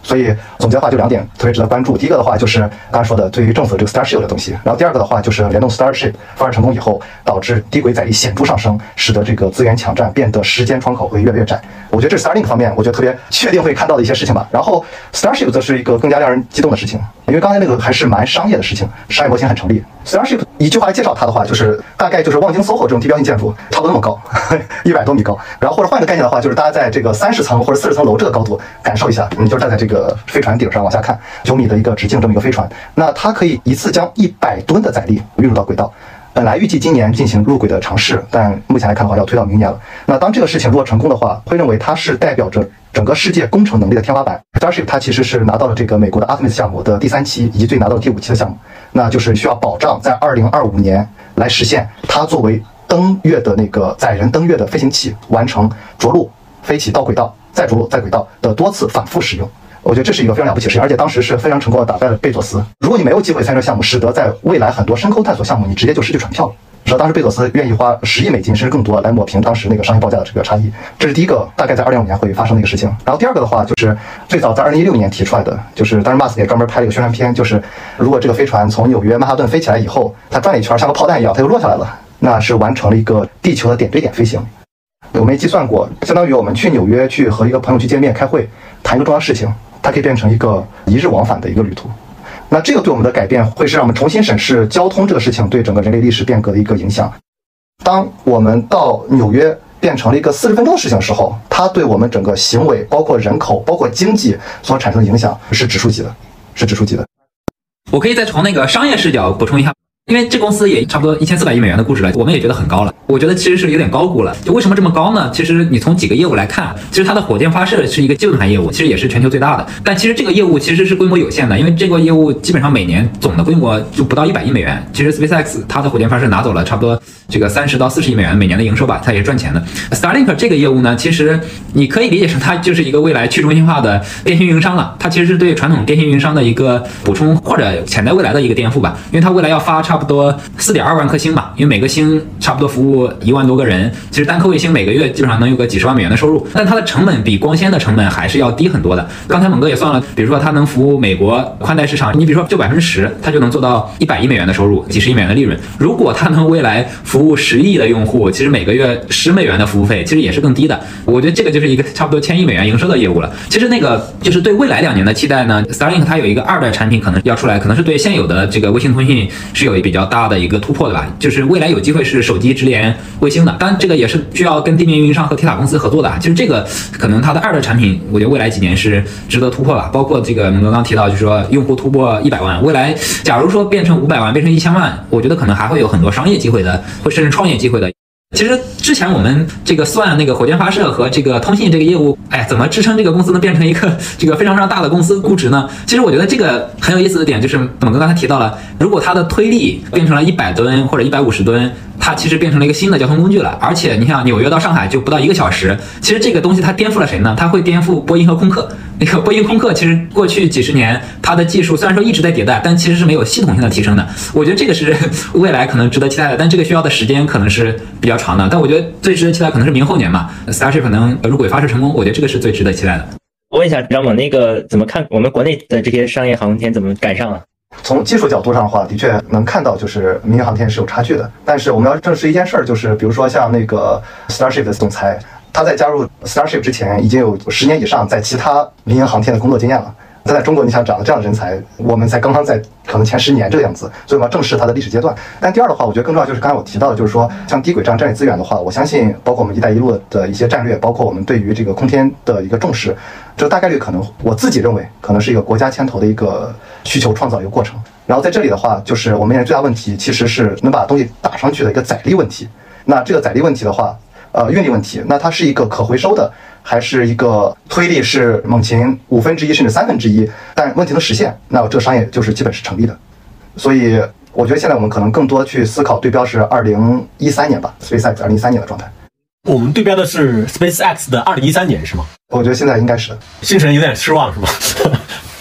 所以总结的话就两点特别值得关注。第一个的话就是刚才说的对于政府这个 Starship 的东西，然后第二个的话就是联动 Starship 发射成功以后，导致低轨载力显著上升，使得这个资源抢占变得时间窗口会越来越窄。我觉得这是 Starlink 方面，我觉得特别确定会看到的一些事情吧。然后 Starship 则是一个更加让人激动的事情，因为刚才那个还是蛮商业的事情，商业模型很成立。Starship 一句话来介绍它的话，就是大概就是望京 SOHO 这种地标性建筑，差不多那么高，<laughs> 一百多米高。然后或者换个概念的话，就是大家在这个三十层或者四十层楼这个高度感受一下，你就站在这个个飞船顶上往下看，九米的一个直径这么一个飞船，那它可以一次将一百吨的载力运入到轨道。本来预计今年进行入轨的尝试，但目前来看的话要推到明年了。那当这个事情如果成功的话，会认为它是代表着整个世界工程能力的天花板。Starship 它其实是拿到了这个美国的 Artemis 项目的第三期，以及最拿到了第五期的项目，那就是需要保障在二零二五年来实现它作为登月的那个载人登月的飞行器完成着陆、飞起到轨道、再着陆、再轨道的多次反复使用。我觉得这是一个非常了不起的事情，而且当时是非常成功的打败了贝佐斯。如果你没有机会参与项目，使得在未来很多深空探索项目你直接就失去船票了。说当时贝佐斯愿意花十亿美金甚至更多来抹平当时那个商业报价的这个差异。这是第一个，大概在二零五年会发生的一个事情。然后第二个的话，就是最早在二零一六年提出来的，就是当时马斯也专门拍了一个宣传片，就是如果这个飞船从纽约曼哈顿飞起来以后，它转了一圈像个炮弹一样，它又落下来了，那是完成了一个地球的点对点飞行。我没计算过，相当于我们去纽约去和一个朋友去见面开会，谈一个重要事情。它可以变成一个一日往返的一个旅途，那这个对我们的改变会是让我们重新审视交通这个事情对整个人类历史变革的一个影响。当我们到纽约变成了一个四十分钟的事情的时候，它对我们整个行为、包括人口、包括经济所产生的影响是指数级的，是指数级的。
我可以再从那个商业视角补充一下。因为这公司也差不多一千四百亿美元的估值了，我们也觉得很高了。我觉得其实是有点高估了。就为什么这么高呢？其实你从几个业务来看，其实它的火箭发射是一个基本盘业务，其实也是全球最大的。但其实这个业务其实是规模有限的，因为这个业务基本上每年总的规模就不到一百亿美元。其实 SpaceX 它的火箭发射拿走了差不多这个三十到四十亿美元每年的营收吧，它也是赚钱的。Starlink 这个业务呢，其实你可以理解成它就是一个未来去中心化的电信运营商了。它其实是对传统电信运营商的一个补充或者潜在未来的一个颠覆吧，因为它未来要发差不多四点。二万颗星吧，因为每个星差不多服务一万多个人，其实单颗卫星每个月基本上能有个几十万美元的收入，但它的成本比光纤的成本还是要低很多的。刚才猛哥也算了，比如说它能服务美国宽带市场，你比如说就百分之十，它就能做到一百亿美元的收入，几十亿美元的利润。如果它能未来服务十亿的用户，其实每个月十美元的服务费，其实也是更低的。我觉得这个就是一个差不多千亿美元营收的业务了。其实那个就是对未来两年的期待呢，Starlink 它有一个二代产品可能要出来，可能是对现有的这个卫星通讯是有比较大的一个。突破的吧，就是未来有机会是手机直连卫星的，当然这个也是需要跟地面运营商和铁塔公司合作的啊。其实这个可能它的二的产品，我觉得未来几年是值得突破吧。包括这个我们刚刚提到，就是说用户突破一百万，未来假如说变成五百万，变成一千万，我觉得可能还会有很多商业机会的，会甚至创业机会的。其实之前我们这个算那个火箭发射和这个通信这个业务，哎，怎么支撑这个公司能变成一个 <laughs> 这个非常非常大的公司估值呢？其实我觉得这个很有意思的点就是，猛哥刚才提到了，如果它的推力变成了一百吨或者一百五十吨。它其实变成了一个新的交通工具了，而且你像纽约到上海就不到一个小时，其实这个东西它颠覆了谁呢？它会颠覆波音和空客。那个波音、空客其实过去几十年它的技术虽然说一直在迭代，但其实是没有系统性的提升的。我觉得这个是未来可能值得期待的，但这个需要的时间可能是比较长的。但我觉得最值得期待可能是明后年嘛，Starship 可能入轨发射成功，我觉得这个是最值得期待的。
问一下张猛，那个怎么看我们国内的这些商业航空天怎么赶上了？
从技术角度上的话，的确能看到就是民营航天是有差距的。但是我们要证实一件事儿，就是比如说像那个 Starship 的总裁，他在加入 Starship 之前已经有十年以上在其他民营航天的工作经验了。在中国，你想找到这样的人才，我们才刚刚在可能前十年这个样子，所以我们要正视它的历史阶段。但第二的话，我觉得更重要就是刚才我提到的，就是说像低轨这样战略资源的话，我相信包括我们“一带一路”的一些战略，包括我们对于这个空天的一个重视，这大概率可能我自己认为可能是一个国家牵头的一个需求创造一个过程。然后在这里的话，就是我们面临最大问题其实是能把东西打上去的一个载力问题。那这个载力问题的话，呃，运力问题，那它是一个可回收的。还是一个推力是猛禽五分之一甚至三分之一，但问题能实现，那这个商业就是基本是成立的。所以我觉得现在我们可能更多去思考对标是二零一三年吧，SpaceX 二零一三年的状态。
我们对标的是 SpaceX 的二零一三年是吗？
我觉得现在应该是。
星辰有点失望是吗？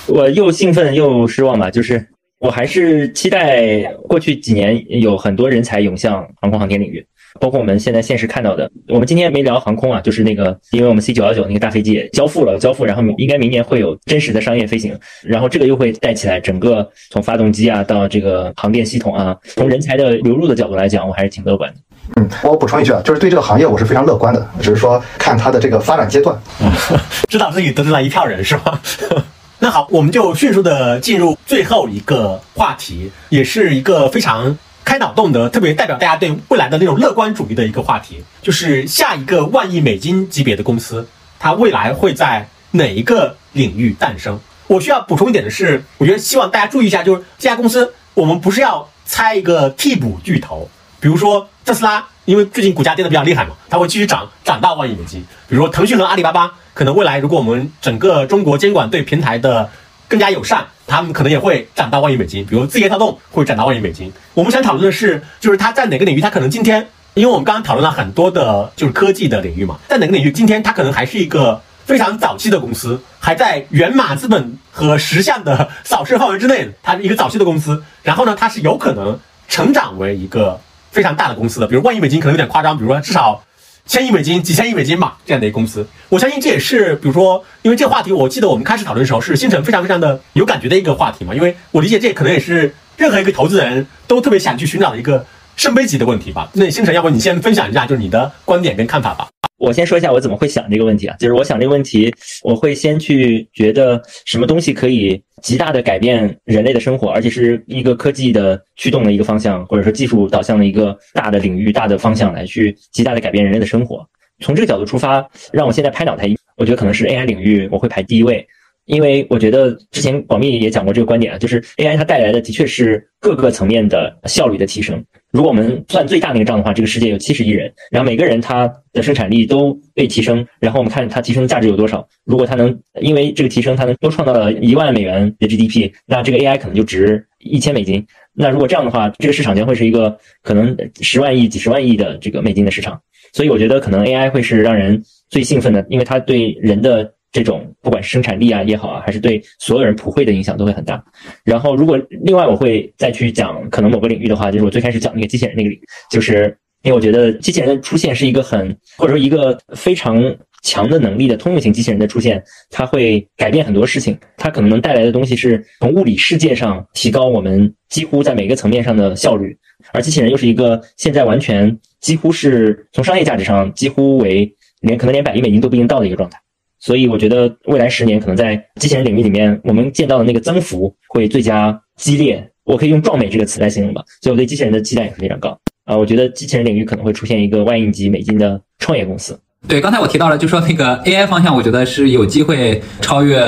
我又兴奋又失望吧，就是我还是期待过去几年有很多人才涌向航空航天领域。包括我们现在现实看到的，我们今天没聊航空啊，就是那个，因为我们 C 九幺九那个大飞机也交付了，交付，然后应该明年会有真实的商业飞行，然后这个又会带起来整个从发动机啊到这个航电系统啊，从人才的流入的角度来讲，我还是挺乐观的。
嗯，我补充一句啊，就是对这个行业我是非常乐观的，只是说看它的这个发展阶段。<laughs>
知道自己得罪了一票人是吧？<laughs> 那好，我们就迅速的进入最后一个话题，也是一个非常开脑洞的，特别代表大家对未来的那种乐观主义的一个话题，就是下一个万亿美金级别的公司，它未来会在哪一个领域诞生？我需要补充一点的是，我觉得希望大家注意一下，就是这家公司，我们不是要猜一个替补巨头，比如说特斯拉，因为最近股价跌得比较厉害嘛，它会继续涨，涨到万亿美金。比如说腾讯和阿里巴巴，可能未来如果我们整个中国监管对平台的更加友善，他们可能也会涨到万亿美金。比如字节跳动会涨到万亿美金。我们想讨论的是，就是它在哪个领域，它可能今天，因为我们刚刚讨论了很多的，就是科技的领域嘛，在哪个领域，今天它可能还是一个非常早期的公司，还在源码资本和实项的扫射范围之内，它是一个早期的公司。然后呢，它是有可能成长为一个非常大的公司的，比如万亿美金可能有点夸张，比如说至少。千亿美金、几千亿美金吧，这样的一个公司，我相信这也是，比如说，因为这个话题，我记得我们开始讨论的时候是星辰非常非常的有感觉的一个话题嘛，因为我理解这可能也是任何一个投资人都特别想去寻找的一个圣杯级的问题吧。那星辰，要不你先分享一下，就是你的观点跟看法吧。
我先说一下我怎么会想这个问题啊，就是我想这个问题，我会先去觉得什么东西可以极大的改变人类的生活，而且是一个科技的驱动的一个方向，或者说技术导向的一个大的领域、大的方向来去极大的改变人类的生活。从这个角度出发，让我现在拍脑袋，我觉得可能是 AI 领域我会排第一位，因为我觉得之前广密也讲过这个观点啊，就是 AI 它带来的的确是各个层面的效率的提升。如果我们算最大那个账的话，这个世界有七十亿人，然后每个人他的生产力都被提升，然后我们看它提升的价值有多少。如果它能因为这个提升，它能多创造了一万美元的 GDP，那这个 AI 可能就值一千美金。那如果这样的话，这个市场将会是一个可能十万亿、几十万亿的这个美金的市场。所以我觉得可能 AI 会是让人最兴奋的，因为它对人的。这种不管是生产力啊也好啊，还是对所有人普惠的影响都会很大。然后，如果另外我会再去讲可能某个领域的话，就是我最开始讲那个机器人那个领域，就是因为我觉得机器人的出现是一个很或者说一个非常强的能力的通用型机器人的出现，它会改变很多事情。它可能能带来的东西是从物理世界上提高我们几乎在每个层面上的效率，而机器人又是一个现在完全几乎是从商业价值上几乎为连可能连百亿美金都不一定到的一个状态。所以我觉得未来十年可能在机器人领域里面，我们见到的那个增幅会最加激烈。我可以用“壮美”这个词来形容吧。所以我对机器人的期待也是非常高啊！我觉得机器人领域可能会出现一个万亿级美金的创业公司。
对，刚才我提到了，就说那个 AI 方向，我觉得是有机会超越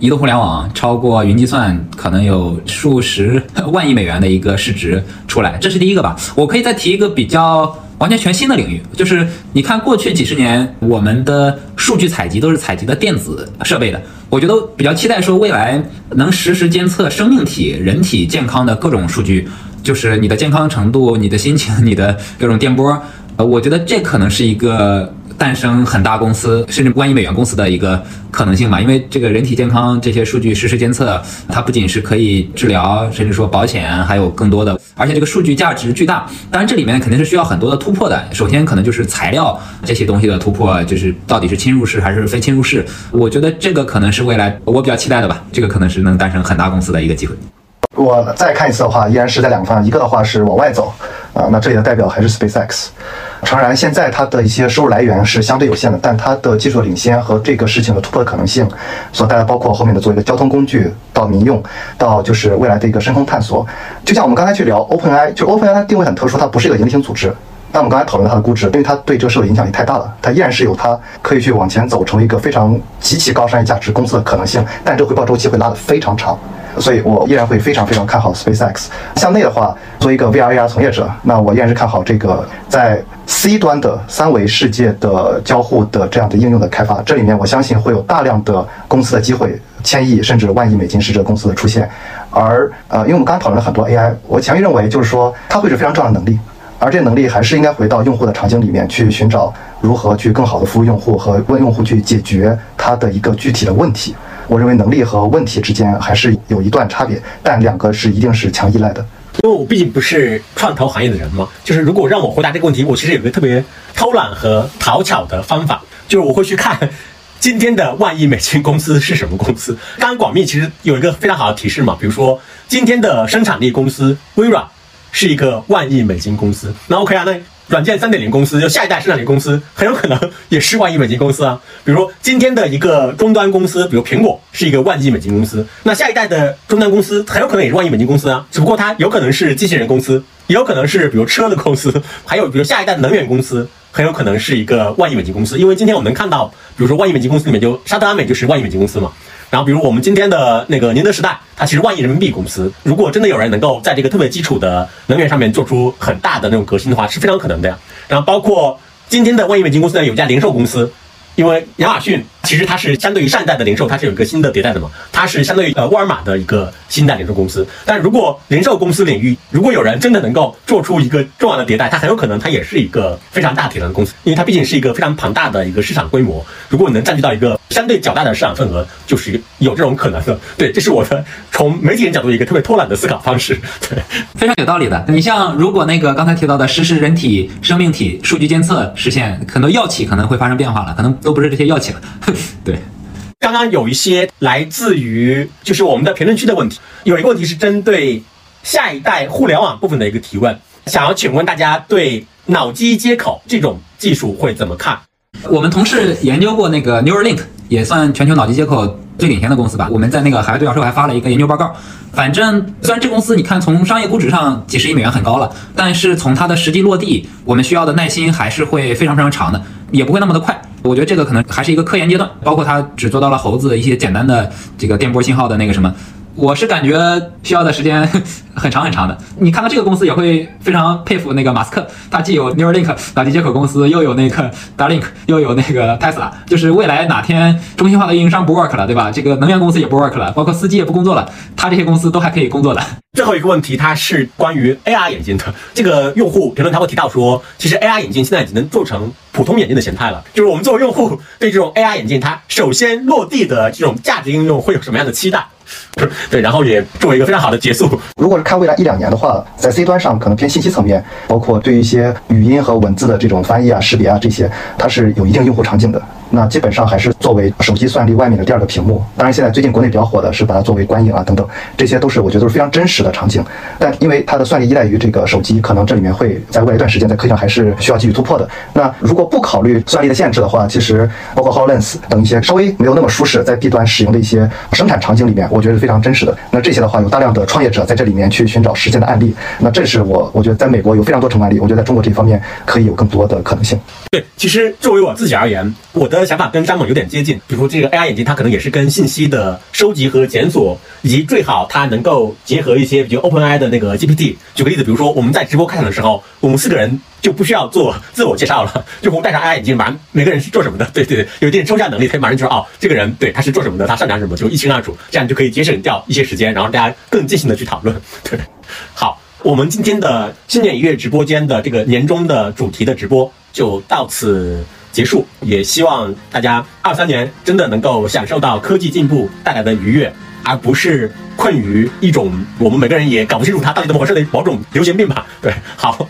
移动互联网，超过云计算，可能有数十万亿美元的一个市值出来。这是第一个吧。我可以再提一个比较。完全全新的领域，就是你看过去几十年，我们的数据采集都是采集的电子设备的。我觉得比较期待说未来能实时监测生命体、人体健康的各种数据，就是你的健康程度、你的心情、<laughs> 你的各种电波。呃，我觉得这可能是一个。诞生很大公司，甚至万亿美元公司的一个可能性吧，因为这个人体健康这些数据实时监测，它不仅是可以治疗，甚至说保险，还有更多的，而且这个数据价值巨大。当然，这里面肯定是需要很多的突破的。首先，可能就是材料这些东西的突破，就是到底是侵入式还是非侵入式。我觉得这个可能是未来我比较期待的吧，这个可能是能诞生很大公司的一个机会。
我再看一次的话，依然是在两个方向，一个的话是往外走，啊，那这里的代表还是 SpaceX。诚然，现在它的一些收入来源是相对有限的，但它的技术领先和这个事情的突破的可能性，所带来包括后面的作为一个交通工具到民用，到就是未来的一个深空探索。就像我们刚才去聊 OpenAI，就 OpenAI 它定位很特殊，它不是一个盈利型组织。那我们刚才讨论它的估值，因为它对这个社会影响力太大了，它依然是有它可以去往前走，成为一个非常极其高商业价值公司的可能性。但这个回报周期会拉得非常长。所以我依然会非常非常看好 SpaceX。向内的话，作为一个 VR AR 从业者，那我依然是看好这个在 C 端的三维世界的交互的这样的应用的开发。这里面我相信会有大量的公司的机会，千亿甚至万亿美金市值公司的出现。而呃，因为我们刚才讨论了很多 AI，我强烈认为就是说它会是非常重要的能力，而这能力还是应该回到用户的场景里面去寻找如何去更好的服务用户和为用户去解决它的一个具体的问题。我认为能力和问题之间还是有一段差别，但两个是一定是强依赖的。
因为我毕竟不是创投行业的人嘛，就是如果让我回答这个问题，我其实有个特别偷懒和讨巧的方法，就是我会去看 <laughs> 今天的万亿美金公司是什么公司。刚刚广密其实有一个非常好的提示嘛，比如说今天的生产力公司微软是一个万亿美金公司，那 OK 啊，那。软件三点零公司就下一代生产力公司很有可能也是万亿美金公司啊。比如说今天的一个终端公司，比如苹果是一个万亿美金公司，那下一代的终端公司很有可能也是万亿美金公司啊。只不过它有可能是机器人公司，也有可能是比如车的公司，还有比如下一代能源公司很有可能是一个万亿美金公司。因为今天我们能看到，比如说万亿美金公司里面就沙特阿美就是万亿美金公司嘛。然后，比如我们今天的那个宁德时代，它其实万亿人民币公司。如果真的有人能够在这个特别基础的能源上面做出很大的那种革新的话，是非常可能的呀。然后，包括今天的万亿美金公司呢，有家零售公司。因为亚马逊其实它是相对于上一代的零售，它是有一个新的迭代的嘛，它是相对于呃沃尔玛的一个新一代零售公司。但如果零售公司领域，如果有人真的能够做出一个重要的迭代，它很有可能它也是一个非常大体量的公司，因为它毕竟是一个非常庞大的一个市场规模。如果你能占据到一个相对较大的市场份额，就是有这种可能的。对，这是我的从媒体人角度一个特别偷懒的思考方式。对，
非常有道理的。<laughs> 你像如果那个刚才提到的实时人体、生命体数据监测实现，很多药企可能会发生变化了，可能。都不是这些药企了，<laughs> 对。
刚刚有一些来自于就是我们的评论区的问题，有一个问题是针对下一代互联网部分的一个提问，想要请问大家对脑机接口这种技术会怎么看？
我们同事研究过那个 Neuralink，也算全球脑机接口最领先的公司吧。我们在那个海外独角兽还发了一个研究报告。反正虽然这公司你看从商业估值上几十亿美元很高了，但是从它的实际落地，我们需要的耐心还是会非常非常长的，也不会那么的快。我觉得这个可能还是一个科研阶段，包括它只做到了猴子一些简单的这个电波信号的那个什么。我是感觉需要的时间 <laughs> 很长很长的。你看到这个公司也会非常佩服那个马斯克，他既有 Neuralink 脑机接口公司，又有那个 d a r l i n k 又有那个 Tesla。就是未来哪天中心化的运营商不 work 了，对吧？这个能源公司也不 work 了，包括司机也不工作了，他这些公司都还可以工作的。<laughs>
最后一个问题，它是关于 AR 眼镜的。这个用户评论他会提到说，其实 AR 眼镜现在已经能做成普通眼镜的形态了。就是我们作为用户对这种 AR 眼镜，它首先落地的这种价值应用会有什么样的期待？不 <laughs> 是对，然后也作为一个非常好的结束。
如果是看未来一两年的话，在 C 端上可能偏信息层面，包括对一些语音和文字的这种翻译啊、识别啊这些，它是有一定用户场景的。那基本上还是作为手机算力外面的第二个屏幕。当然，现在最近国内比较火的是把它作为观影啊等等，这些都是我觉得都是非常真实的场景。但因为它的算力依赖于这个手机，可能这里面会在未来一段时间在科技上还是需要继续突破的。那如果不考虑算力的限制的话，其实包括 Hololens 等一些稍微没有那么舒适在 B 端使用的一些生产场景里面，我觉得是非常真实的。那这些的话，有大量的创业者在这里面去寻找实践的案例。那这是我我觉得在美国有非常多成功案例，我觉得在中国这一方面可以有更多的可能性。
对，其实作为我自己而言，我的想法跟张猛有点接近。比如说这个 AR 眼镜，它可能也是跟信息的收集和检索，以及最好它能够结合一些，比如 OpenAI 的那个 GPT。举个例子，比如说我们在直播开场的时候，我们四个人就不需要做自我介绍了，就我们戴上 AR 眼镜，马上每个人是做什么的，对对对，有一定抽象能力，可以马上就说哦，这个人对他是做什么的，他擅长什么，就一清二楚，这样就可以节省掉一些时间，然后大家更尽兴的去讨论。对，好，我们今天的新年一月直播间的这个年终的主题的直播就到此。结束，也希望大家二三年真的能够享受到科技进步带来的愉悦，而不是困于一种我们每个人也搞不清楚它到底怎么回事的某种流行病吧。对，好。